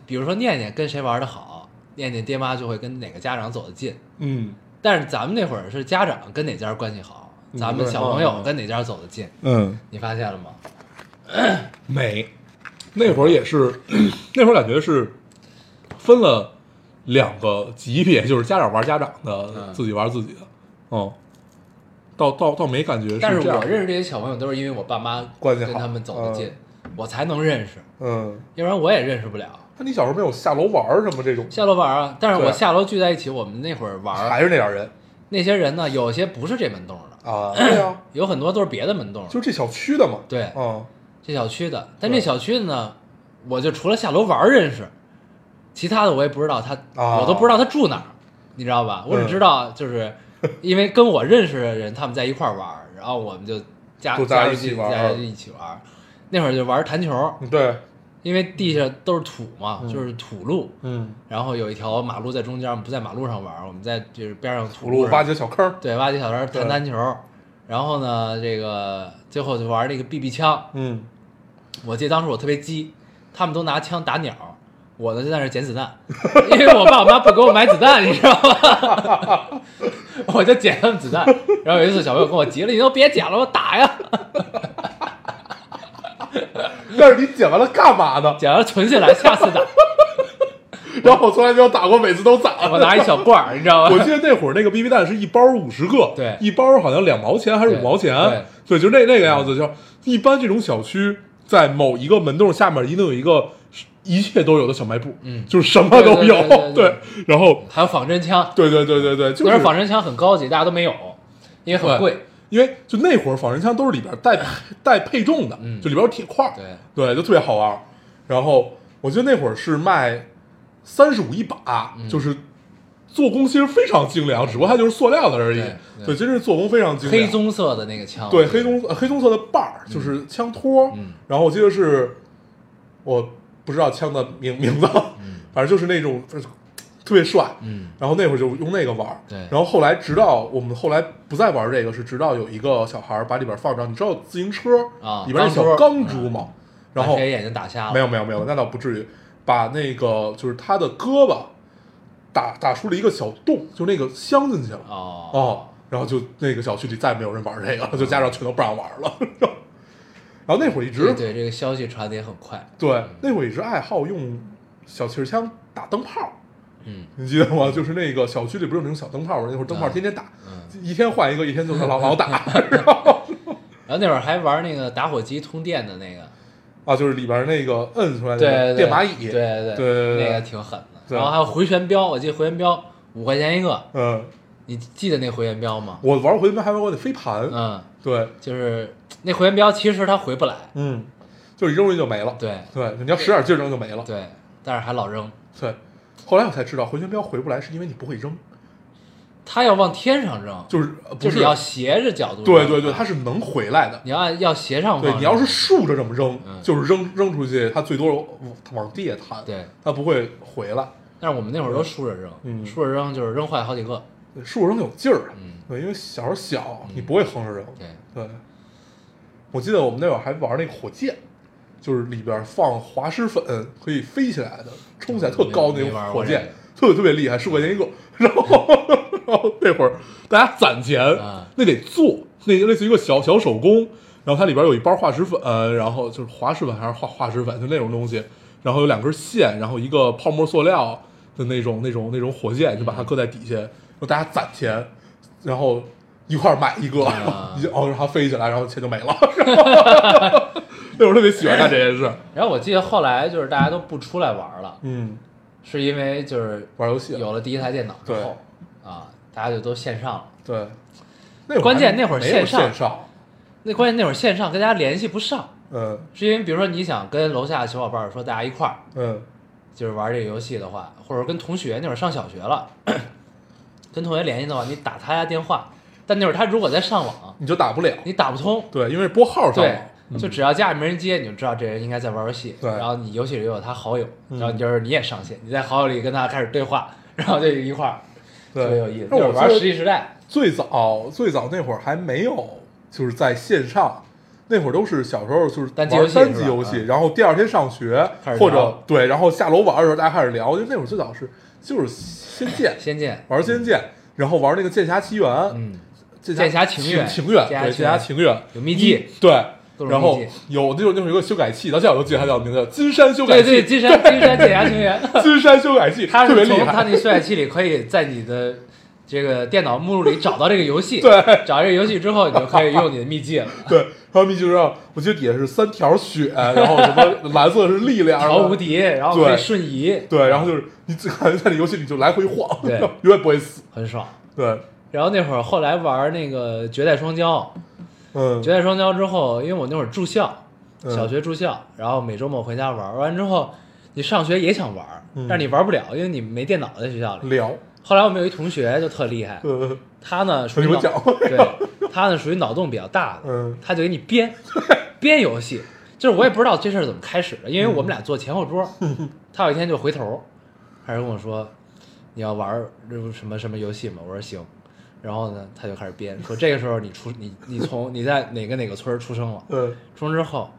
[SPEAKER 1] 比如说念念跟谁玩的好，念念爹妈就会跟哪个家长走得近。
[SPEAKER 2] 嗯
[SPEAKER 1] 但是咱们那会儿是家长跟哪家关系好，
[SPEAKER 2] 嗯
[SPEAKER 1] 咱们小朋友跟哪家走得近，
[SPEAKER 2] 嗯，
[SPEAKER 1] 你发现了吗？
[SPEAKER 2] 美，那会儿也是，那会儿感觉是分了两个级别，就是家长玩家长的，
[SPEAKER 1] 嗯
[SPEAKER 2] 自己玩自己的。哦，倒倒倒没感觉
[SPEAKER 1] 但是我认识这些小朋友都是因为我爸妈
[SPEAKER 2] 关系好
[SPEAKER 1] 跟他们走得近，我才能认识，
[SPEAKER 2] 嗯，
[SPEAKER 1] 要不然我也认识不了。
[SPEAKER 2] 那你小时候没有下楼玩儿什么这种？
[SPEAKER 1] 下楼玩啊，但是我下楼聚在一起，我们那会儿玩儿，
[SPEAKER 2] 还是那点人
[SPEAKER 1] 那些人呢，有些不是这门洞的，
[SPEAKER 2] 啊？对呀，
[SPEAKER 1] 有很多都是别的门洞。
[SPEAKER 2] 就这小区的嘛。
[SPEAKER 1] 对，
[SPEAKER 2] 嗯，
[SPEAKER 1] 这小区的，但这小区的呢，我就除了下楼玩认识，其他的我也不知道他，
[SPEAKER 2] 啊
[SPEAKER 1] 我都不知道他住哪儿，你知道吧？我只
[SPEAKER 2] 嗯
[SPEAKER 1] 知道就是 因为跟我认识的人他们在一块儿玩，然后我们就加加入
[SPEAKER 2] 一起玩儿。
[SPEAKER 1] 进加入一起玩。那会儿就玩弹球，
[SPEAKER 2] 对，
[SPEAKER 1] 因为地下都是土嘛，
[SPEAKER 2] 嗯。
[SPEAKER 1] 就是土路，
[SPEAKER 2] 嗯，
[SPEAKER 1] 然后有一条马路在中间，我们不在马路上玩，我们在就是边上土
[SPEAKER 2] 土路
[SPEAKER 1] 上
[SPEAKER 2] 挖几个小坑。
[SPEAKER 1] 对，挖几小
[SPEAKER 2] 坑
[SPEAKER 1] 弹弹球，然后呢，这个最后就玩那个 BB 枪。
[SPEAKER 2] 嗯，
[SPEAKER 1] 我记得当时我特别鸡，他们都拿枪打鸟，我呢就在那儿捡子弹，因为我爸我妈不给我买子弹，你知道吗？我就捡他们子弹。然后有一次小朋友跟我急了，你都别捡了，我打呀！
[SPEAKER 2] 但是你捡完了干嘛呢？
[SPEAKER 1] 捡完了存起来，下次打。
[SPEAKER 2] 然后我从来没有打过，每次都攒。
[SPEAKER 1] 我拿一小罐儿，你知道吗？
[SPEAKER 2] 我记得那会儿那个 BB 弹是一包五十个，
[SPEAKER 1] 对
[SPEAKER 2] 一包好像两毛钱还是五毛钱，对，就那那个样子。就一般这种小区，在某一个门洞下面一定有一个一切都有的小卖部，
[SPEAKER 1] 嗯。
[SPEAKER 2] 就是什么都
[SPEAKER 1] 对
[SPEAKER 2] 有，
[SPEAKER 1] 对对对。对
[SPEAKER 2] 然后，
[SPEAKER 1] 还有仿真枪，
[SPEAKER 2] 对对对对对，就是。
[SPEAKER 1] 仿真枪很高级，大家都没有，因为很贵。
[SPEAKER 2] 因为就那会儿仿真枪都是里边带 带配重的，
[SPEAKER 1] 嗯。
[SPEAKER 2] 就里边有铁块儿，
[SPEAKER 1] 对，
[SPEAKER 2] 对，就特别好玩。然后我记得那会儿是卖三十五一把，
[SPEAKER 1] 嗯。
[SPEAKER 2] 就是做工其实非常精良，只不过它就是塑料的而已。
[SPEAKER 1] 对
[SPEAKER 2] 真是做工非常精良。
[SPEAKER 1] 黑棕色的那个枪，
[SPEAKER 2] 对黑棕呃黑棕色的把儿，就是枪托。
[SPEAKER 1] 嗯。
[SPEAKER 2] 然后我记得是，我不知道枪的名名字，反正就是那种呃特别帅。
[SPEAKER 1] 嗯。
[SPEAKER 2] 然后那会儿就用那个玩儿，
[SPEAKER 1] 对。
[SPEAKER 2] 然后后来直到我们后来不再玩这个，是直到有一个小孩把里边放着，你知道自行车
[SPEAKER 1] 啊
[SPEAKER 2] 里边那小
[SPEAKER 1] 钢珠
[SPEAKER 2] 钢珠吗？然后
[SPEAKER 1] 眼睛打瞎了？
[SPEAKER 2] 没有没有没有，那倒不至于，把那个就是他的胳膊打打出了一个小洞，就那个镶进去了。
[SPEAKER 1] 哦。
[SPEAKER 2] 哦，然后就那个小区里再没有人玩这个了，就家长全都不让玩了。然后那会儿一直
[SPEAKER 1] 对对，这个消息传的也很快。
[SPEAKER 2] 对那会儿一直爱好用小气儿枪打灯泡。
[SPEAKER 1] 嗯
[SPEAKER 2] 你记得吗？就是那个小区里不是有那种小灯泡吗？那会儿灯泡天天打，
[SPEAKER 1] 嗯，
[SPEAKER 2] 一天换一个，一天就老老打。然后
[SPEAKER 1] 然后那会儿还玩那个打火机通电的那个，
[SPEAKER 2] 啊，就是里边那个摁出来的电蚂蚁，
[SPEAKER 1] 对
[SPEAKER 2] 对
[SPEAKER 1] 对
[SPEAKER 2] 对对
[SPEAKER 1] 那个挺狠的。然后还有回旋镖，我记得回旋镖五块钱一个，
[SPEAKER 2] 嗯，
[SPEAKER 1] 你记得那回旋镖吗？
[SPEAKER 2] 我玩回旋镖还玩过那飞盘，
[SPEAKER 1] 嗯，
[SPEAKER 2] 对，
[SPEAKER 1] 就是那回旋镖其实它回不来，
[SPEAKER 2] 嗯，就是一扔出去就没了，
[SPEAKER 1] 对
[SPEAKER 2] 对，你要使点劲儿扔就没了，
[SPEAKER 1] 对，但是还老扔。
[SPEAKER 2] 对。后来我才知道回旋镖回不来是因为你不会扔，
[SPEAKER 1] 它要往天上扔，
[SPEAKER 2] 就是呃不
[SPEAKER 1] 就是你要斜着角度扔。
[SPEAKER 2] 对对对，它是能回来的。
[SPEAKER 1] 你要按要斜上方。
[SPEAKER 2] 对你要是竖着这么扔，
[SPEAKER 1] 嗯
[SPEAKER 2] 就是扔扔出去，它最多往地下弹，
[SPEAKER 1] 对，
[SPEAKER 2] 它不会回来。
[SPEAKER 1] 但是我们那会儿都竖着扔，
[SPEAKER 2] 嗯
[SPEAKER 1] 竖着扔就是扔坏好几个。
[SPEAKER 2] 对竖着扔有劲儿，
[SPEAKER 1] 嗯，
[SPEAKER 2] 对，因为小时候小，你不会横着扔。
[SPEAKER 1] 对，
[SPEAKER 2] 对，我记得我们那会儿还玩那个火箭，就是里边放滑石粉，可以飞起来的，冲起来特高那种火箭特别特别厉害，十块钱一个。然后，然后那会儿大家攒钱，
[SPEAKER 1] 啊
[SPEAKER 2] 那得做，那类似于一个小小手工。然后它里边有一包化石粉，然后就是滑石粉还是化化石粉，就那种东西。然后有两根线，然后一个泡沫塑料的那种那种那种火箭，就把它搁在底下，让大家攒钱，然后一块儿买一个，
[SPEAKER 1] 啊
[SPEAKER 2] 然后让它飞起来，然后钱就没了。那会儿特别喜欢干这件事。
[SPEAKER 1] 然后我记得后来就是大家都不出来玩了，
[SPEAKER 2] 嗯，
[SPEAKER 1] 是因为就是
[SPEAKER 2] 玩游戏
[SPEAKER 1] 有了第一台电脑之
[SPEAKER 2] 对
[SPEAKER 1] 后，啊，大家就都线上了。
[SPEAKER 2] 对，那
[SPEAKER 1] 关键那会儿线上
[SPEAKER 2] 线上，
[SPEAKER 1] 那关键那会儿线上跟大家联系不上，
[SPEAKER 2] 嗯
[SPEAKER 1] 是因为比如说你想跟楼下的小伙伴儿说大家一块儿
[SPEAKER 2] 嗯
[SPEAKER 1] 就是玩这个游戏的话，或者跟同学那会儿上小学了，跟同学联系的话，你打他家电话，但那会儿他如果在上网，
[SPEAKER 2] 你就打不了。
[SPEAKER 1] 你打不通，
[SPEAKER 2] 对，因为拨号上
[SPEAKER 1] 对
[SPEAKER 2] 网，嗯
[SPEAKER 1] 就只要家里没人接，你就知道这人应该在玩游戏。
[SPEAKER 2] 对
[SPEAKER 1] 然后你游戏里有他好友，
[SPEAKER 2] 嗯
[SPEAKER 1] 然后你就是你也上线，你在好友里跟他开始对话，然后就一块儿，
[SPEAKER 2] 对
[SPEAKER 1] 特别有意思。
[SPEAKER 2] 那我
[SPEAKER 1] 就是玩
[SPEAKER 2] 记得
[SPEAKER 1] 实际时代，
[SPEAKER 2] 最早最早那会儿还没有，就是在线上，那会儿都是小时候就是
[SPEAKER 1] 单机
[SPEAKER 2] 玩单
[SPEAKER 1] 游戏是吧
[SPEAKER 2] 机游戏，
[SPEAKER 1] 嗯
[SPEAKER 2] 然后第二天上学或
[SPEAKER 1] 开始聊
[SPEAKER 2] 者对，然后下楼玩的时候大家开始聊，就那会儿最早是就是仙剑，
[SPEAKER 1] 仙剑，
[SPEAKER 2] 玩仙剑，然后玩那个剑侠奇缘，
[SPEAKER 1] 嗯，
[SPEAKER 2] 剑
[SPEAKER 1] 剑侠情缘。
[SPEAKER 2] 情缘，对，
[SPEAKER 1] 剑侠情缘。有秘籍，
[SPEAKER 2] 对。然后有那种那会儿有个修改器，到现在我都记得它叫名字，叫金山修改器。
[SPEAKER 1] 对对，金山金山剑侠情缘，
[SPEAKER 2] 金山修改器
[SPEAKER 1] 它
[SPEAKER 2] 特别厉
[SPEAKER 1] 是从它
[SPEAKER 2] 害。
[SPEAKER 1] 那修改器里可以在你的这个电脑目录里找到这个游戏，
[SPEAKER 2] 对。
[SPEAKER 1] 找这个游戏之后，你就可以用你的秘籍了，
[SPEAKER 2] 对，然后秘籍上，我记得底下是三条血，然后什么蓝色是力量，
[SPEAKER 1] 调无敌，然后可以瞬移，
[SPEAKER 2] 对，然后就是你只感觉在这游戏里就来回晃，
[SPEAKER 1] 对。
[SPEAKER 2] 永远不会死。
[SPEAKER 1] 很爽。
[SPEAKER 2] 对，
[SPEAKER 1] 然后那会儿后来玩那个绝代双骄，
[SPEAKER 2] 嗯。
[SPEAKER 1] 绝代双骄之后，因为我那会儿住校，
[SPEAKER 2] 嗯。
[SPEAKER 1] 小学住校，然后每周末回家玩，玩完之后你上学也想玩，
[SPEAKER 2] 嗯。
[SPEAKER 1] 但是你玩不了，因为你没电脑在学校里。
[SPEAKER 2] 聊，
[SPEAKER 1] 后来我们有一同学就特厉害，
[SPEAKER 2] 呃，
[SPEAKER 1] 他呢属于脑对，他呢属于脑洞比较大的，
[SPEAKER 2] 嗯。
[SPEAKER 1] 他就给你编 编游戏，就是我也不知道这事儿怎么开始的，因为我们俩坐前后桌，他有一天就回头，开始跟我说你要玩儿什么什么游戏吗？我说行，然后呢他就开始编，说这个时候你出你你从你在哪个哪个村出生了，
[SPEAKER 2] 嗯。
[SPEAKER 1] 出生之后，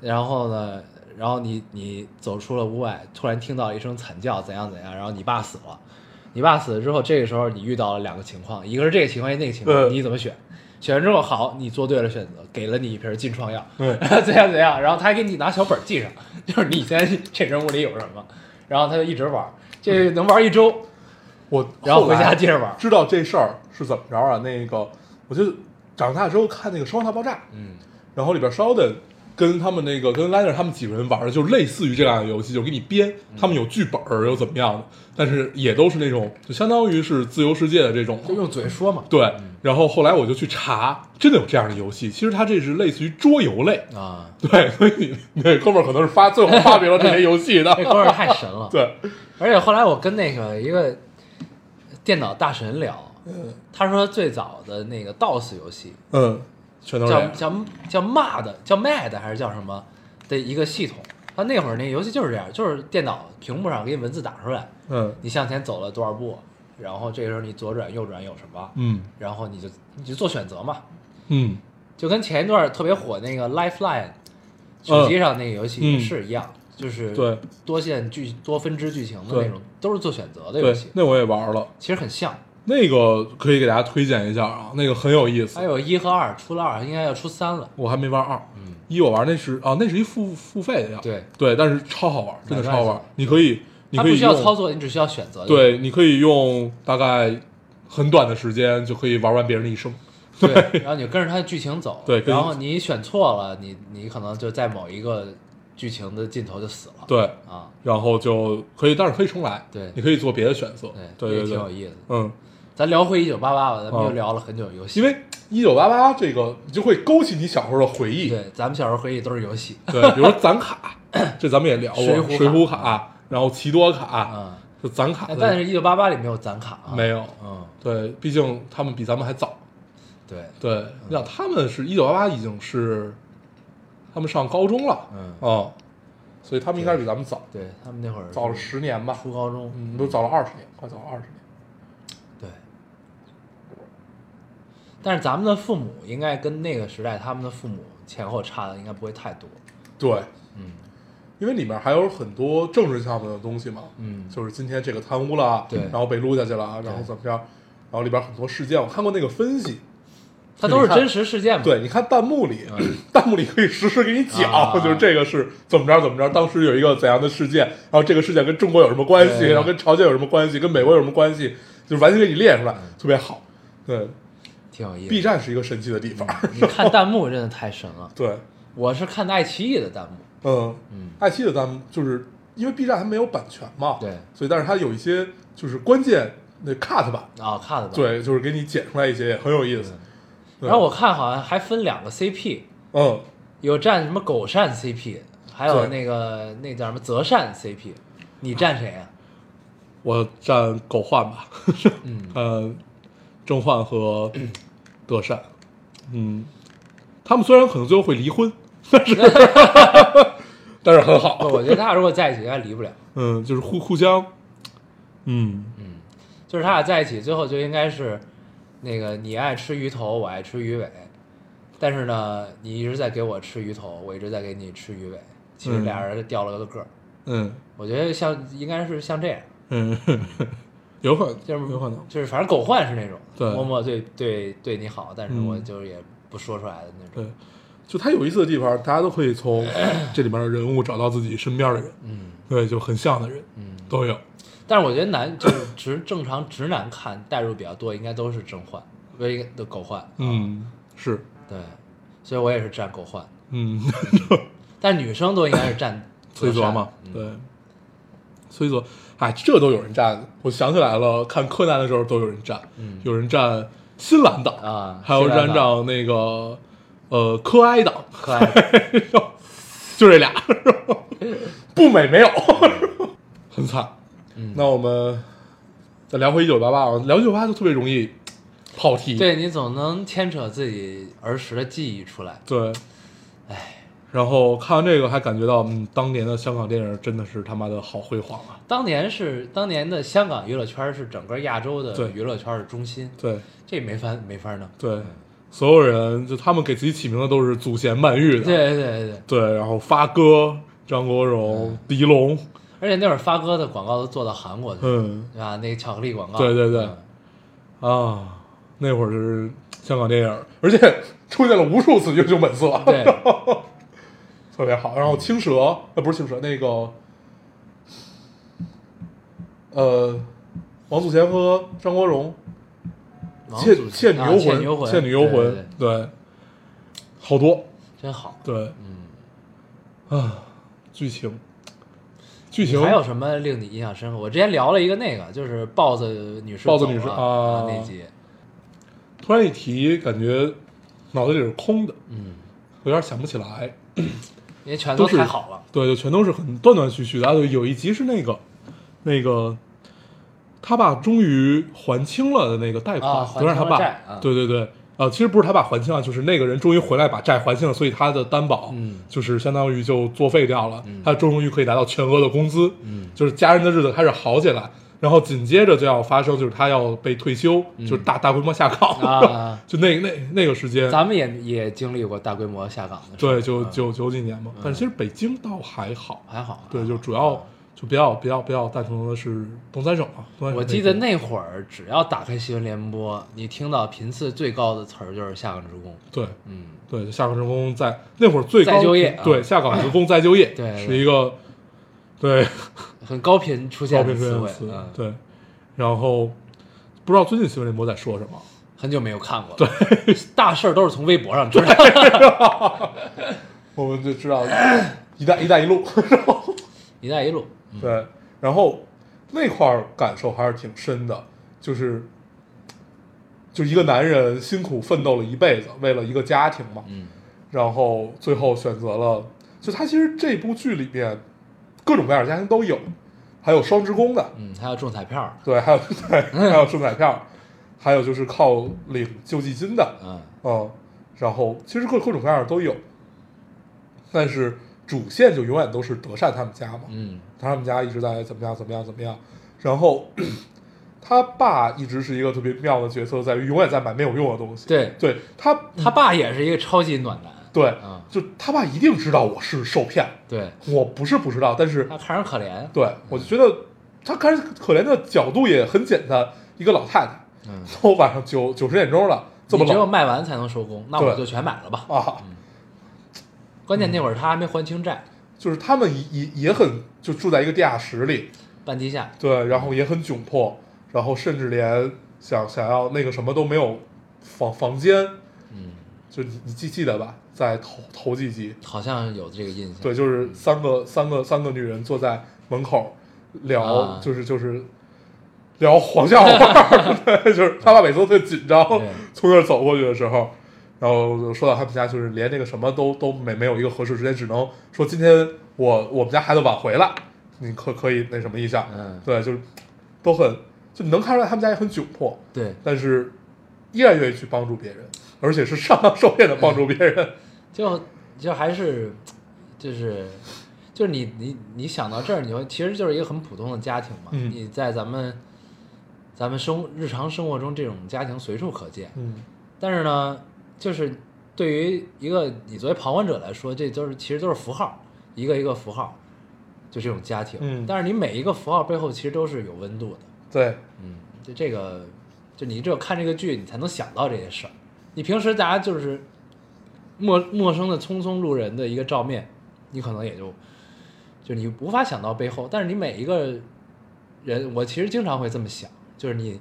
[SPEAKER 1] 然后呢，然后你你走出了屋外，突然听到一声惨叫，怎样怎样，然后你爸死了，你爸死了之后，这个时候你遇到了两个情况，一个是这个情况，一个那个情况，
[SPEAKER 2] 嗯
[SPEAKER 1] 你怎么选？选完之后，好，你做对了选择，给了你一瓶金创药，
[SPEAKER 2] 对
[SPEAKER 1] 怎样怎样，然后他还给你拿小本儿记上，就是你现在这人物里有什么，然后他就一直玩，这能玩一周，
[SPEAKER 2] 我
[SPEAKER 1] 然后回家接着玩，
[SPEAKER 2] 知道这事儿是怎么着啊？那个，我就长大之后看那个《生活大爆炸》，
[SPEAKER 1] 嗯，
[SPEAKER 2] 然后里边 Sheldon 跟他们那个跟 Liner 他们几个人玩的，就类似于这样的游戏，就给你编，他们有剧本儿，有怎么样的，但是也都是那种，就相当于是自由世界的这种，
[SPEAKER 1] 就用嘴说嘛，
[SPEAKER 2] 对。然后后来我就去查，真的有这样的游戏，其实它这是类似于桌游类，
[SPEAKER 1] 啊，
[SPEAKER 2] 对，所以你那哥们儿可能是发最后发明了这些游戏的。
[SPEAKER 1] 那，哥们儿太神了，
[SPEAKER 2] 对，
[SPEAKER 1] 而且后来我跟那个一个电脑大神聊，
[SPEAKER 2] 嗯。
[SPEAKER 1] 他说最早的那个 DOS 游戏
[SPEAKER 2] 嗯，全都是
[SPEAKER 1] 叫叫叫 MAD 叫 MAD 还是叫什么的一个系统，他那会儿那游戏就是这样，就是电脑屏幕上给你文字打出来，
[SPEAKER 2] 嗯
[SPEAKER 1] 你向前走了多少步，然后这个时候你左转右转有什么，
[SPEAKER 2] 嗯
[SPEAKER 1] 然后你就你就做选择嘛，
[SPEAKER 2] 嗯
[SPEAKER 1] 就跟前一段特别火那个 Lifeline 手机上那个游戏是一样，就是
[SPEAKER 2] 对
[SPEAKER 1] 多线剧多分支剧情的那种，都是做选择的游
[SPEAKER 2] 对
[SPEAKER 1] 戏，，
[SPEAKER 2] 那我也玩了。
[SPEAKER 1] 其实很像。
[SPEAKER 2] 那个可以给大家推荐一下啊，那个很有意思
[SPEAKER 1] 还。有一和二出了二，应该要出三了。
[SPEAKER 2] 我还没玩二，
[SPEAKER 1] 嗯，
[SPEAKER 2] 一我玩那是啊，那是一付付费的呀。
[SPEAKER 1] 对
[SPEAKER 2] 对，但是超好玩，真的超好玩。你可以，你
[SPEAKER 1] 它不
[SPEAKER 2] 可以用
[SPEAKER 1] 需要操作，你只需要选择。
[SPEAKER 2] 对，你可以用大概很短的时间就可以玩完别人的一生。
[SPEAKER 1] 对，然后你就跟着它的剧情走。
[SPEAKER 2] 对
[SPEAKER 1] 然后你选错了，你你可能就在某一个剧情的尽头就死了。
[SPEAKER 2] 对，
[SPEAKER 1] 啊，
[SPEAKER 2] 然后就可以，但是可以重来。
[SPEAKER 1] 对
[SPEAKER 2] 你可以做别的选择。
[SPEAKER 1] 对，
[SPEAKER 2] 对对对，
[SPEAKER 1] 也挺有意思的。
[SPEAKER 2] 嗯，
[SPEAKER 1] 咱聊回一九八八吧，咱们
[SPEAKER 2] 哦
[SPEAKER 1] 又聊了很久游戏。
[SPEAKER 2] 因为一九八八这个，你就会勾起你小时候的回忆。
[SPEAKER 1] 对，咱们小时候回忆都是游戏。
[SPEAKER 2] 对，比如说攒卡，这咱们也聊过，
[SPEAKER 1] 水浒卡
[SPEAKER 2] 水浒卡，然后奇多卡，
[SPEAKER 1] 嗯，
[SPEAKER 2] 就攒卡。
[SPEAKER 1] 但是一九八八里没有攒卡啊。
[SPEAKER 2] 没有
[SPEAKER 1] 嗯，
[SPEAKER 2] 对，毕竟他们比咱们还早。
[SPEAKER 1] 对，
[SPEAKER 2] 对，你想他们是一九八八，已经是他们上高中了，
[SPEAKER 1] 嗯
[SPEAKER 2] 哦，所以他们应该比咱们早，
[SPEAKER 1] 对他们那会儿
[SPEAKER 2] 早了十年吧，
[SPEAKER 1] 初高中。
[SPEAKER 2] 嗯，都早了二十年，快早了二十年。
[SPEAKER 1] 对。但是咱们的父母应该跟那个时代他们的父母前后差的应该不会太多。
[SPEAKER 2] 对，
[SPEAKER 1] 嗯。
[SPEAKER 2] 因为里面还有很多政治上的东西嘛，
[SPEAKER 1] 嗯，
[SPEAKER 2] 就是今天这个贪污了，
[SPEAKER 1] 对。
[SPEAKER 2] 然后被撸下去了，然后怎么着，然后里边很多事件，我看过那个分析，
[SPEAKER 1] 它都是真实事件嘛。
[SPEAKER 2] 对，你看弹幕里，弹幕里可以实时给你讲，
[SPEAKER 1] 啊
[SPEAKER 2] 就是这个是怎么着怎么着，当时有一个怎样的事件，然后这个事件跟中国有什么关系，然后跟朝鲜有什么关系，跟美国有什么关系，就是完全给你列出来，特别好。对
[SPEAKER 1] 挺有意思。
[SPEAKER 2] ，B 站是一个神奇的地方。
[SPEAKER 1] 你看弹幕真的太神了。
[SPEAKER 2] 对，
[SPEAKER 1] 我是看的爱奇艺的弹幕。
[SPEAKER 2] 嗯
[SPEAKER 1] 嗯，
[SPEAKER 2] 爱奇艺的弹幕就是因为 B 站还没有版权嘛，
[SPEAKER 1] 对，
[SPEAKER 2] 所以但是它有一些就是关键那 cut 版，
[SPEAKER 1] 啊，，cut 版。。
[SPEAKER 2] 对，就是给你剪出来一些，也很有意思。
[SPEAKER 1] 然后我看好像还分两个 CP，
[SPEAKER 2] 嗯，
[SPEAKER 1] 有站什么狗善 CP，还有那个那叫什么择善 CP，你站谁啊？
[SPEAKER 2] 我站狗焕吧，
[SPEAKER 1] 嗯，
[SPEAKER 2] 呃，郑焕和德善，嗯，他们虽然可能最后会离婚，但是 但是很好，
[SPEAKER 1] 我觉得他俩如果在一起应该离不了。
[SPEAKER 2] 嗯，就是互互相，嗯嗯
[SPEAKER 1] 就是他俩在一起，最后就应该是那个你爱吃鱼头，我爱吃鱼尾，但是呢，你一直在给我吃鱼头，我一直在给你吃鱼尾，其实
[SPEAKER 2] 嗯
[SPEAKER 1] 俩人掉了个个儿。
[SPEAKER 2] 嗯
[SPEAKER 1] 我觉得像应该是像这样，
[SPEAKER 2] 嗯，有可能，
[SPEAKER 1] 就是
[SPEAKER 2] 有可能，
[SPEAKER 1] 就是反正狗焕是那种，
[SPEAKER 2] 对
[SPEAKER 1] 默默对对对你好，但是
[SPEAKER 2] 嗯
[SPEAKER 1] 我就是也不说出来的那种。
[SPEAKER 2] 对。就他有意思的地方，大家都可以从 这里面的人物找到自己身边的人，
[SPEAKER 1] 嗯
[SPEAKER 2] 对，就很像的人
[SPEAKER 1] 嗯，
[SPEAKER 2] 都有。
[SPEAKER 1] 但是我觉得男就是直正常直男看代入比较多，应该都是正焕，不是的狗焕。
[SPEAKER 2] 嗯，是，
[SPEAKER 1] 对，所以我也是站狗焕，
[SPEAKER 2] 嗯，
[SPEAKER 1] 但女生都应该是站泽善
[SPEAKER 2] 崔泽嘛，
[SPEAKER 1] 嗯
[SPEAKER 2] 对，崔泽，哎，这都有人站。我想起来了，看柯南的时候都有人站，
[SPEAKER 1] 嗯。
[SPEAKER 2] 有人站新兰岛
[SPEAKER 1] 啊
[SPEAKER 2] 还有站那个呃柯哀岛，
[SPEAKER 1] 柯哀。
[SPEAKER 2] 就这俩，不美没有，很惨。
[SPEAKER 1] 嗯。
[SPEAKER 2] 那我们再聊回一九八八啊，聊一九八就特别容易跑题，
[SPEAKER 1] 对你总能牵扯自己儿时的记忆出来。
[SPEAKER 2] 对，
[SPEAKER 1] 唉，
[SPEAKER 2] 然后看完这个还感觉到，嗯，当年的香港电影真的是他妈的好辉煌啊！
[SPEAKER 1] 当年是当年的香港娱乐圈是整个亚洲的
[SPEAKER 2] 对。
[SPEAKER 1] 娱乐圈的中心，
[SPEAKER 2] 对。
[SPEAKER 1] 这没法没法弄。
[SPEAKER 2] 对，所有人就他们给自己起名的都是祖贤曼玉的，
[SPEAKER 1] 对对对。对，
[SPEAKER 2] 对，然后发哥、张国荣、狄龙，
[SPEAKER 1] 而且那会儿发哥的广告都做到韩国去，
[SPEAKER 2] 嗯。
[SPEAKER 1] 对吧？那个巧克力广告，
[SPEAKER 2] 对对对。
[SPEAKER 1] 嗯。
[SPEAKER 2] 啊，那会儿是香港电影，而且出现了无数次 英雄本色，
[SPEAKER 1] 对，
[SPEAKER 2] 特别好。然后青蛇，呃，不是青蛇，那个，呃，王祖贤和张国荣，倩
[SPEAKER 1] 祖
[SPEAKER 2] 倩女
[SPEAKER 1] 啊
[SPEAKER 2] 幽魂，
[SPEAKER 1] 倩幽魂，
[SPEAKER 2] 倩女幽魂
[SPEAKER 1] 对，
[SPEAKER 2] 对，好多，
[SPEAKER 1] 真好。
[SPEAKER 2] 对。
[SPEAKER 1] 嗯，
[SPEAKER 2] 啊，剧情，剧情。
[SPEAKER 1] 还有什么令你印象深刻？我之前聊了一个那个，就是豹子女士
[SPEAKER 2] 豹子女士
[SPEAKER 1] 了
[SPEAKER 2] 啊
[SPEAKER 1] 那集，
[SPEAKER 2] 突然一提，感觉脑子里是空的，
[SPEAKER 1] 嗯，
[SPEAKER 2] 有点想不起来。
[SPEAKER 1] 因为全
[SPEAKER 2] 都是
[SPEAKER 1] 太好了。
[SPEAKER 2] 对，就全都是很断断续续的。啊，对，有一集是那个，那个他爸终于还清了的那个贷款，
[SPEAKER 1] 啊还
[SPEAKER 2] 都让他爸。对对对，啊，其实不是他爸还清了，就是那个人终于回来把债还清了，所以他的担保，
[SPEAKER 1] 嗯
[SPEAKER 2] 就是相当于就作废掉了，
[SPEAKER 1] 嗯
[SPEAKER 2] 他终于可以拿到全额的工资，
[SPEAKER 1] 嗯
[SPEAKER 2] 就是家人的日子开始好起来。然后紧接着就要发生，就是他要被退休，就是大大规模下岗，
[SPEAKER 1] 嗯啊
[SPEAKER 2] 就那那那个时间，
[SPEAKER 1] 咱们也也经历过大规模下岗的，
[SPEAKER 2] 对，就
[SPEAKER 1] 嗯。
[SPEAKER 2] 九九几年嘛。但是其实北京倒还好，
[SPEAKER 1] 还好啊。
[SPEAKER 2] 对，就主要就比较比较比较蛋疼的是东三省嘛。
[SPEAKER 1] 我记得那会儿，只要打开新闻联播，你听到频次最高的词儿就是下岗职工。
[SPEAKER 2] 对
[SPEAKER 1] 嗯，
[SPEAKER 2] 对下岗职工在那会儿最高
[SPEAKER 1] 再就业啊
[SPEAKER 2] 对下岗职工再就业，是一个对
[SPEAKER 1] 很高频出现的词汇。
[SPEAKER 2] 对。然后不知道最近新闻联播在说什么，
[SPEAKER 1] 很久没有看过了。对，大事儿都是从微博上知道的。
[SPEAKER 2] 我们就知道“一带一带一路”，
[SPEAKER 1] 一带一路，
[SPEAKER 2] 对，然后那块儿感受还是挺深的，就是就一个男人辛苦奋斗了一辈子，为了一个家庭嘛，
[SPEAKER 1] 嗯
[SPEAKER 2] 然后最后选择了，就他其实这部剧里面各种各样的家庭都有，还有双职工的，
[SPEAKER 1] 嗯，还有中彩票，
[SPEAKER 2] 对，还有对，还有中彩票，还有就是靠领救济金的，
[SPEAKER 1] 嗯。
[SPEAKER 2] 嗯，然后其实各各种各样的都有，但是主线就永远都是德善他们家嘛，
[SPEAKER 1] 嗯。
[SPEAKER 2] 他们家一直在怎么样怎么样怎么样，然后 他爸一直是一个特别妙的角色，在于永远在买没有用的东西。
[SPEAKER 1] 对。
[SPEAKER 2] 对他，
[SPEAKER 1] 他爸也是一个超级暖男。
[SPEAKER 2] 对，
[SPEAKER 1] 嗯
[SPEAKER 2] 就他爸一定知道我是受骗，
[SPEAKER 1] 对，
[SPEAKER 2] 我不是不知道，但是
[SPEAKER 1] 他看人可怜。
[SPEAKER 2] 对我就觉得他看着可怜的角度也很简单，一个老太太，
[SPEAKER 1] 嗯，
[SPEAKER 2] 都晚上九九十点钟了，这么
[SPEAKER 1] 你只有卖完才能收工，那
[SPEAKER 2] 对
[SPEAKER 1] 我就全买了吧。
[SPEAKER 2] 啊，
[SPEAKER 1] 关键那会儿他还没还清债，
[SPEAKER 2] 就是他们也也也很就住在一个地下室里，
[SPEAKER 1] 半地下。
[SPEAKER 2] 对，然后也很窘迫，然后甚至连想想要那个什么都没有房房间，
[SPEAKER 1] 嗯，
[SPEAKER 2] 就你你记记得吧，在头头几集，
[SPEAKER 1] 好像有这个印象。
[SPEAKER 2] 对，就是三个三个三个女人坐在门口聊，
[SPEAKER 1] 啊。
[SPEAKER 2] 就是就是聊黄笑话，对，就是他爸每次都特紧张，从那儿走过去的时候。然后就说到他们家，就是连那个什么都都没没有一个合适时间，只能说今天我我们家孩子晚回来，你可可以那什么一下，
[SPEAKER 1] 嗯。
[SPEAKER 2] 对，就是都很就能看出来他们家也很窘迫，
[SPEAKER 1] 对，
[SPEAKER 2] 但是依然愿意去帮助别人，而且是上当受骗的帮助别人。
[SPEAKER 1] 就就还是就是就是你你你想到这儿，你会其实就是一个很普通的家庭嘛。
[SPEAKER 2] 嗯
[SPEAKER 1] 你在咱们咱们生日常生活中这种家庭随处可见。
[SPEAKER 2] 嗯
[SPEAKER 1] 但是呢，就是对于一个你作为旁观者来说，这都是其实都是符号，一个一个符号，就这种家庭。
[SPEAKER 2] 嗯
[SPEAKER 1] 但是你每一个符号背后其实都是有温度的。
[SPEAKER 2] 对，
[SPEAKER 1] 嗯，就这个，就你只有看这个剧，你才能想到这些事儿。你平时大家就是陌陌生的匆匆路人的一个照面，你可能也就就你无法想到背后。但是你每一个人，我其实经常会这么想，就是你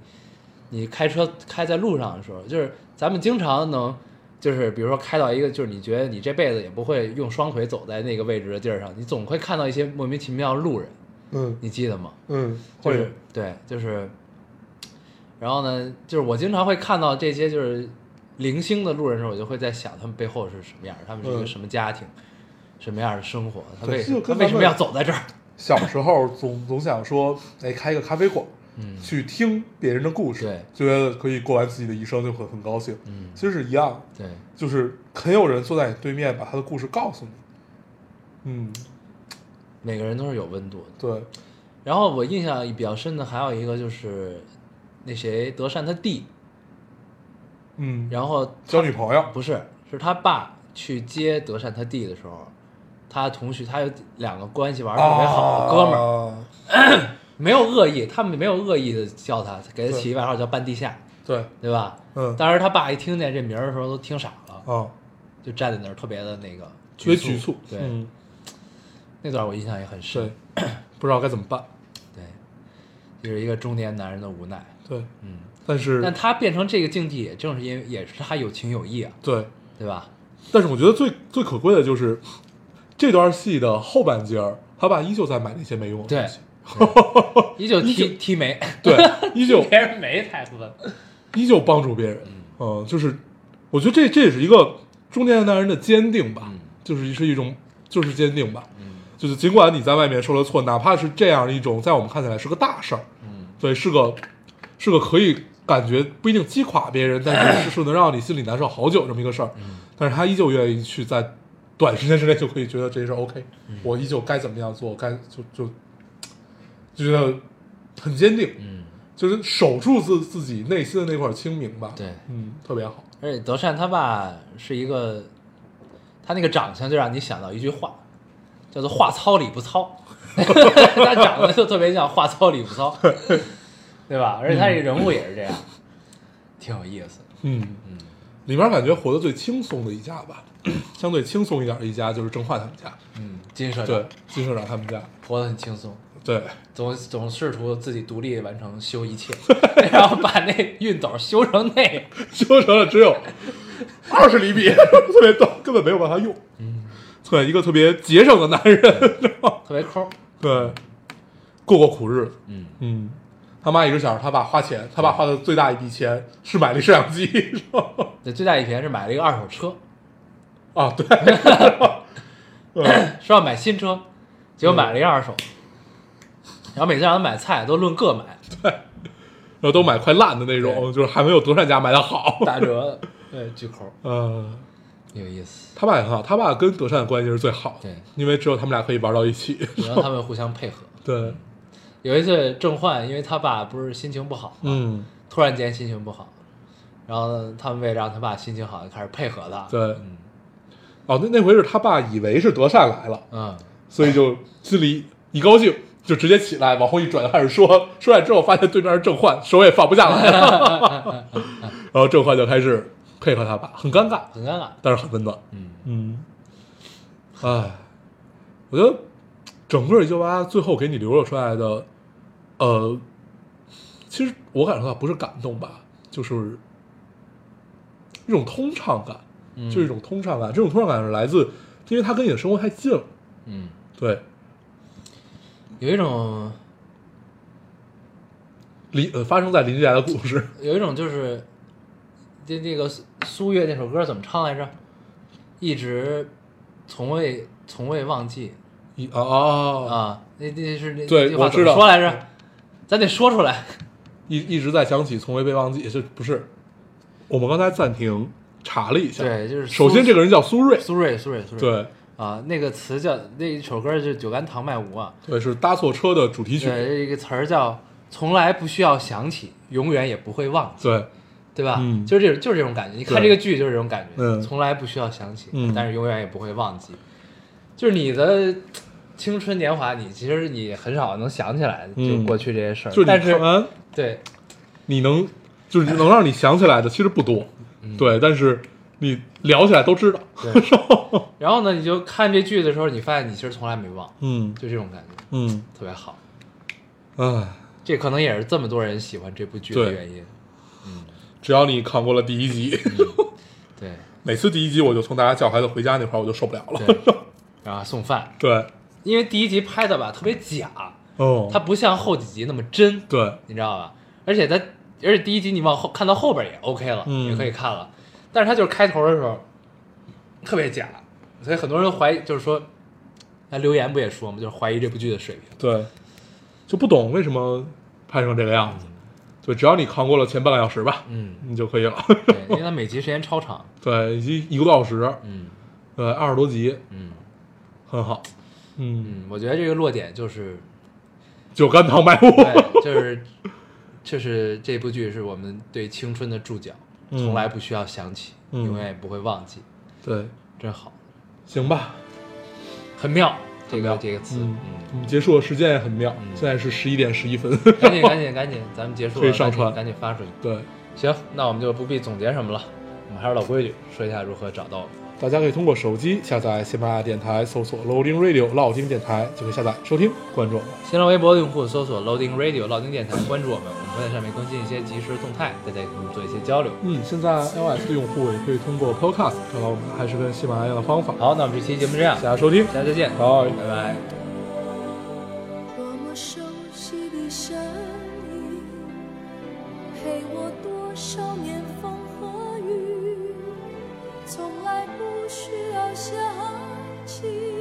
[SPEAKER 1] 你开车开在路上的时候，就是咱们经常能。就是比如说开到一个，就是你觉得你这辈子也不会用双腿走在那个位置的地儿上，你总会看到一些莫名其妙的路人，
[SPEAKER 2] 嗯
[SPEAKER 1] 你记得吗？
[SPEAKER 2] 嗯，会
[SPEAKER 1] 就是对，就是，然后呢，就是我经常会看到这些就是零星的路人的时候，我就会在想他们背后是什么样，他们是一个
[SPEAKER 2] 嗯
[SPEAKER 1] 什么家庭，什么样的生活，他为他为什么要走在这儿？
[SPEAKER 2] 小时候总总想说，哎，开一个咖啡馆，
[SPEAKER 1] 嗯
[SPEAKER 2] 去听别人的故事，
[SPEAKER 1] 对
[SPEAKER 2] 就觉得可以过完自己的一生，就会很高兴。
[SPEAKER 1] 嗯，
[SPEAKER 2] 其实是一样的，
[SPEAKER 1] 对，
[SPEAKER 2] 就是很有人坐在你对面，把他的故事告诉你。嗯，
[SPEAKER 1] 每个人都是有温度的。
[SPEAKER 2] 对，
[SPEAKER 1] 然后我印象比较深的还有一个就是那谁德善他弟，
[SPEAKER 2] 嗯，
[SPEAKER 1] 然后
[SPEAKER 2] 交女朋友，
[SPEAKER 1] 不是是他爸去接德善他弟的时候，他同学他有两个关系玩的特别好的哥们儿。
[SPEAKER 2] 儿，
[SPEAKER 1] 没有恶意，他们没有恶意的叫他，给他起一外号叫半地下，
[SPEAKER 2] 对，
[SPEAKER 1] 对吧？
[SPEAKER 2] 嗯，
[SPEAKER 1] 当时他爸一听见这名儿的时候都听傻了，
[SPEAKER 2] 啊，
[SPEAKER 1] 就站在那儿特别的那个
[SPEAKER 2] 特别
[SPEAKER 1] 局
[SPEAKER 2] 局促，
[SPEAKER 1] 对，
[SPEAKER 2] 嗯，
[SPEAKER 1] 那段我印象也很深。
[SPEAKER 2] 不知道该怎么办，
[SPEAKER 1] 对，就是一个中年男人的无奈。
[SPEAKER 2] 对，
[SPEAKER 1] 嗯，
[SPEAKER 2] 但是
[SPEAKER 1] 但他变成这个境地，也正是因为也是他有情有义啊，
[SPEAKER 2] 对，
[SPEAKER 1] 对吧？
[SPEAKER 2] 但是我觉得最最可贵的就是这段戏的后半截儿，他爸依旧在买那些没用的
[SPEAKER 1] 对
[SPEAKER 2] 东西，
[SPEAKER 1] 依旧踢踢煤，
[SPEAKER 2] 对，依旧
[SPEAKER 1] 别人没太分。
[SPEAKER 2] 依旧帮助别人，嗯，就是我觉得这这也是一个中年男人的坚定吧，
[SPEAKER 1] 嗯。
[SPEAKER 2] 就是是一种就是坚定吧，
[SPEAKER 1] 嗯。
[SPEAKER 2] 就是尽管你在外面受了挫，哪怕是这样一种在我们看起来是个大事儿，
[SPEAKER 1] 嗯。
[SPEAKER 2] 对，是个是个可以感觉不一定击垮别人，但是是能让你心里难受好久这么一个事儿，
[SPEAKER 1] 嗯。
[SPEAKER 2] 但是他依旧愿意去在短时间之内就可以觉得这事儿 OK，、我
[SPEAKER 1] 嗯
[SPEAKER 2] 依旧该怎么样做，该就就就觉得很坚定，
[SPEAKER 1] 嗯，
[SPEAKER 2] 就是守住自自己内心的那块清明吧。
[SPEAKER 1] 对。
[SPEAKER 2] 嗯，特别好。
[SPEAKER 1] 而且德善他爸是一个，他那个长相就让你想到一句话，叫做“话糙理不糙”，他长得就特别像“话糙理不糙”，对吧？而且他这个人物也是这样，挺有意思。
[SPEAKER 2] 嗯。
[SPEAKER 1] 嗯，
[SPEAKER 2] 里面感觉活得最轻松的一家吧，相对轻松一点的一家就是郑焕他们家，
[SPEAKER 1] 嗯，金社长。
[SPEAKER 2] 对
[SPEAKER 1] 长，
[SPEAKER 2] 金社长他们家，
[SPEAKER 1] 活得很轻松，
[SPEAKER 2] 对，
[SPEAKER 1] 总总试图自己独立完成修一切，然后把那熨斗修成那样。
[SPEAKER 2] 修成了只有二十厘米，特别短，根本没有办法用。
[SPEAKER 1] 嗯，
[SPEAKER 2] 对，一个特别节省的男人？
[SPEAKER 1] 特别抠。
[SPEAKER 2] 对，过过苦日。子。
[SPEAKER 1] 嗯，
[SPEAKER 2] 嗯，他妈一直想让他爸花钱，他爸花的最大一笔钱是买了摄像机，是吧？
[SPEAKER 1] 对，最大一笔钱是买了一个二手车，
[SPEAKER 2] 啊，对，嗯
[SPEAKER 1] 说要买新车，结果买了一个二手。然后每次让他买菜都论个买，对
[SPEAKER 2] 然后都买快烂的那种，就是还没有德善家买的好。
[SPEAKER 1] 打折，对，巨抠，
[SPEAKER 2] 嗯，
[SPEAKER 1] 有意思。
[SPEAKER 2] 他爸也很好，他爸跟德善的关系是最好的，
[SPEAKER 1] 对，
[SPEAKER 2] 因为只有他们俩可以玩到一起。
[SPEAKER 1] 然后他们互相配合。
[SPEAKER 2] 对，
[SPEAKER 1] 有一次郑焕，因为他爸不是心情不好嘛，
[SPEAKER 2] 嗯，
[SPEAKER 1] 突然间心情不好，然后呢，他们为了让他爸心情好，就开始配合他。
[SPEAKER 2] 对
[SPEAKER 1] 嗯
[SPEAKER 2] 哦，那那回是他爸以为是德善来了，
[SPEAKER 1] 嗯，
[SPEAKER 2] 所以就心里一高兴，就直接起来往后一转，开始说。说完之后，发现对面是郑焕，手也放不下来了。然后郑焕就开始配合他爸，很尴尬，
[SPEAKER 1] 很尴尬。
[SPEAKER 2] 但是很温暖。
[SPEAKER 1] 嗯
[SPEAKER 2] 嗯，哎，我觉得整个一九八最后给你流露出来的，呃，其实我感受到不是感动吧，就是一种通畅感，
[SPEAKER 1] 嗯
[SPEAKER 2] 就是一种通畅感。这种通畅感是来自，因为它跟你的生活太近了。
[SPEAKER 1] 嗯，
[SPEAKER 2] 对，
[SPEAKER 1] 有一种
[SPEAKER 2] 邻呃发生在邻居家的故事，
[SPEAKER 1] 有一种就是，这这个苏苏月那首歌怎么唱来着？一直从未从未忘记
[SPEAKER 2] 一啊
[SPEAKER 1] 那那是那
[SPEAKER 2] 对
[SPEAKER 1] 那句话怎么
[SPEAKER 2] 我知道
[SPEAKER 1] 说来着？咱得说出来。
[SPEAKER 2] 一一直在想起，从未被忘记。这不是我们刚才暂停查了一下，
[SPEAKER 1] 对，就是苏
[SPEAKER 2] 首先这个人叫苏芮，
[SPEAKER 1] 苏芮，苏芮，苏芮。
[SPEAKER 2] 对
[SPEAKER 1] 啊，那个词叫那一首歌就是《酒干倘卖无》啊，
[SPEAKER 2] 对，是搭错车的主题曲。
[SPEAKER 1] 对，这个词儿叫从来不需要想起，永远也不会忘记，
[SPEAKER 2] 对，
[SPEAKER 1] 对吧？
[SPEAKER 2] 嗯
[SPEAKER 1] 就是这种，就是这种感觉。你看
[SPEAKER 2] 对
[SPEAKER 1] 这个剧就是这种感觉，
[SPEAKER 2] 嗯
[SPEAKER 1] 从来不需要想起，
[SPEAKER 2] 嗯
[SPEAKER 1] 但是永远也不会忘记。就是你的青春年华，你其实你很少能想起来，就
[SPEAKER 2] 嗯。
[SPEAKER 1] 过去这些事儿。
[SPEAKER 2] 就是
[SPEAKER 1] 对，
[SPEAKER 2] 你能就是能让你想起来的其实不多，
[SPEAKER 1] 嗯。
[SPEAKER 2] 对，但是你聊起来都知道，
[SPEAKER 1] 对。然后呢，你就看这剧的时候，你发现你其实从来没忘，
[SPEAKER 2] 嗯。
[SPEAKER 1] 就这种感觉，
[SPEAKER 2] 嗯，
[SPEAKER 1] 特别好。
[SPEAKER 2] 哎，
[SPEAKER 1] 这可能也是这么多人喜欢这部剧的原因。嗯。
[SPEAKER 2] 只要你看过了第一集，
[SPEAKER 1] 对。
[SPEAKER 2] 每次第一集我就从大家叫孩子回家那块儿我就受不了了，
[SPEAKER 1] 对，然后送饭，
[SPEAKER 2] 对，
[SPEAKER 1] 因为第一集拍的吧特别假，
[SPEAKER 2] 哦，
[SPEAKER 1] 它不像后几集那么真，
[SPEAKER 2] 对，
[SPEAKER 1] 你知道吧？而且它，而且第一集你往后看到后边也 OK 了，
[SPEAKER 2] 嗯
[SPEAKER 1] 也可以看了。但是它就是开头的时候特别假，所以很多人怀疑，就是说，那留言不也说嘛，就是怀疑这部剧的水平。
[SPEAKER 2] 对，就不懂为什么拍成这个样子。对，只要你扛过了前半个小时吧，
[SPEAKER 1] 嗯，
[SPEAKER 2] 你就可以了。
[SPEAKER 1] 对，因为它每集时间超长。
[SPEAKER 2] 对，一一个多小时，
[SPEAKER 1] 嗯
[SPEAKER 2] 对，二十多集，
[SPEAKER 1] 嗯
[SPEAKER 2] 很好。嗯，
[SPEAKER 1] 嗯，我觉得这个落点就是，
[SPEAKER 2] 酒干倘卖无。
[SPEAKER 1] 对，就是，就是这部剧是我们对青春的注脚，
[SPEAKER 2] 嗯
[SPEAKER 1] 从来不需要想起，
[SPEAKER 2] 嗯
[SPEAKER 1] 永远也不会忘记，
[SPEAKER 2] 对，
[SPEAKER 1] 真好，
[SPEAKER 2] 行吧。
[SPEAKER 1] 很妙。这个这个词，
[SPEAKER 2] 嗯
[SPEAKER 1] 嗯，
[SPEAKER 2] 我们结束的时间也很妙，
[SPEAKER 1] 嗯
[SPEAKER 2] 现在是十一点十一分。
[SPEAKER 1] 赶紧赶紧赶紧，咱们结束了，
[SPEAKER 2] 可以上传
[SPEAKER 1] 赶紧赶紧发出去。
[SPEAKER 2] 对，
[SPEAKER 1] 行，那我们就不必总结什么了，我们还是老规矩，说一下如何找到我们。
[SPEAKER 2] 大家可以通过手机下载喜马拉雅电台，搜索 Loading Radio 老丁电台，就可以下载收听，关注我们。
[SPEAKER 1] 新浪微博的用户搜索 Loading Radio 老丁电台，关注我们，我们会在上面更新一些即时动态，大家也跟我们做一些交流。
[SPEAKER 2] 嗯，现在 iOS 的用户也可以通过 Podcast 找到我们，还是跟喜马拉雅一样的方法。
[SPEAKER 1] 好，那我们这期节目这样，
[SPEAKER 2] 大家收听，
[SPEAKER 1] 下次再见，
[SPEAKER 2] 好
[SPEAKER 1] 拜拜。
[SPEAKER 3] 多么熟悉的声音，陪我多少年风从来不需要想起，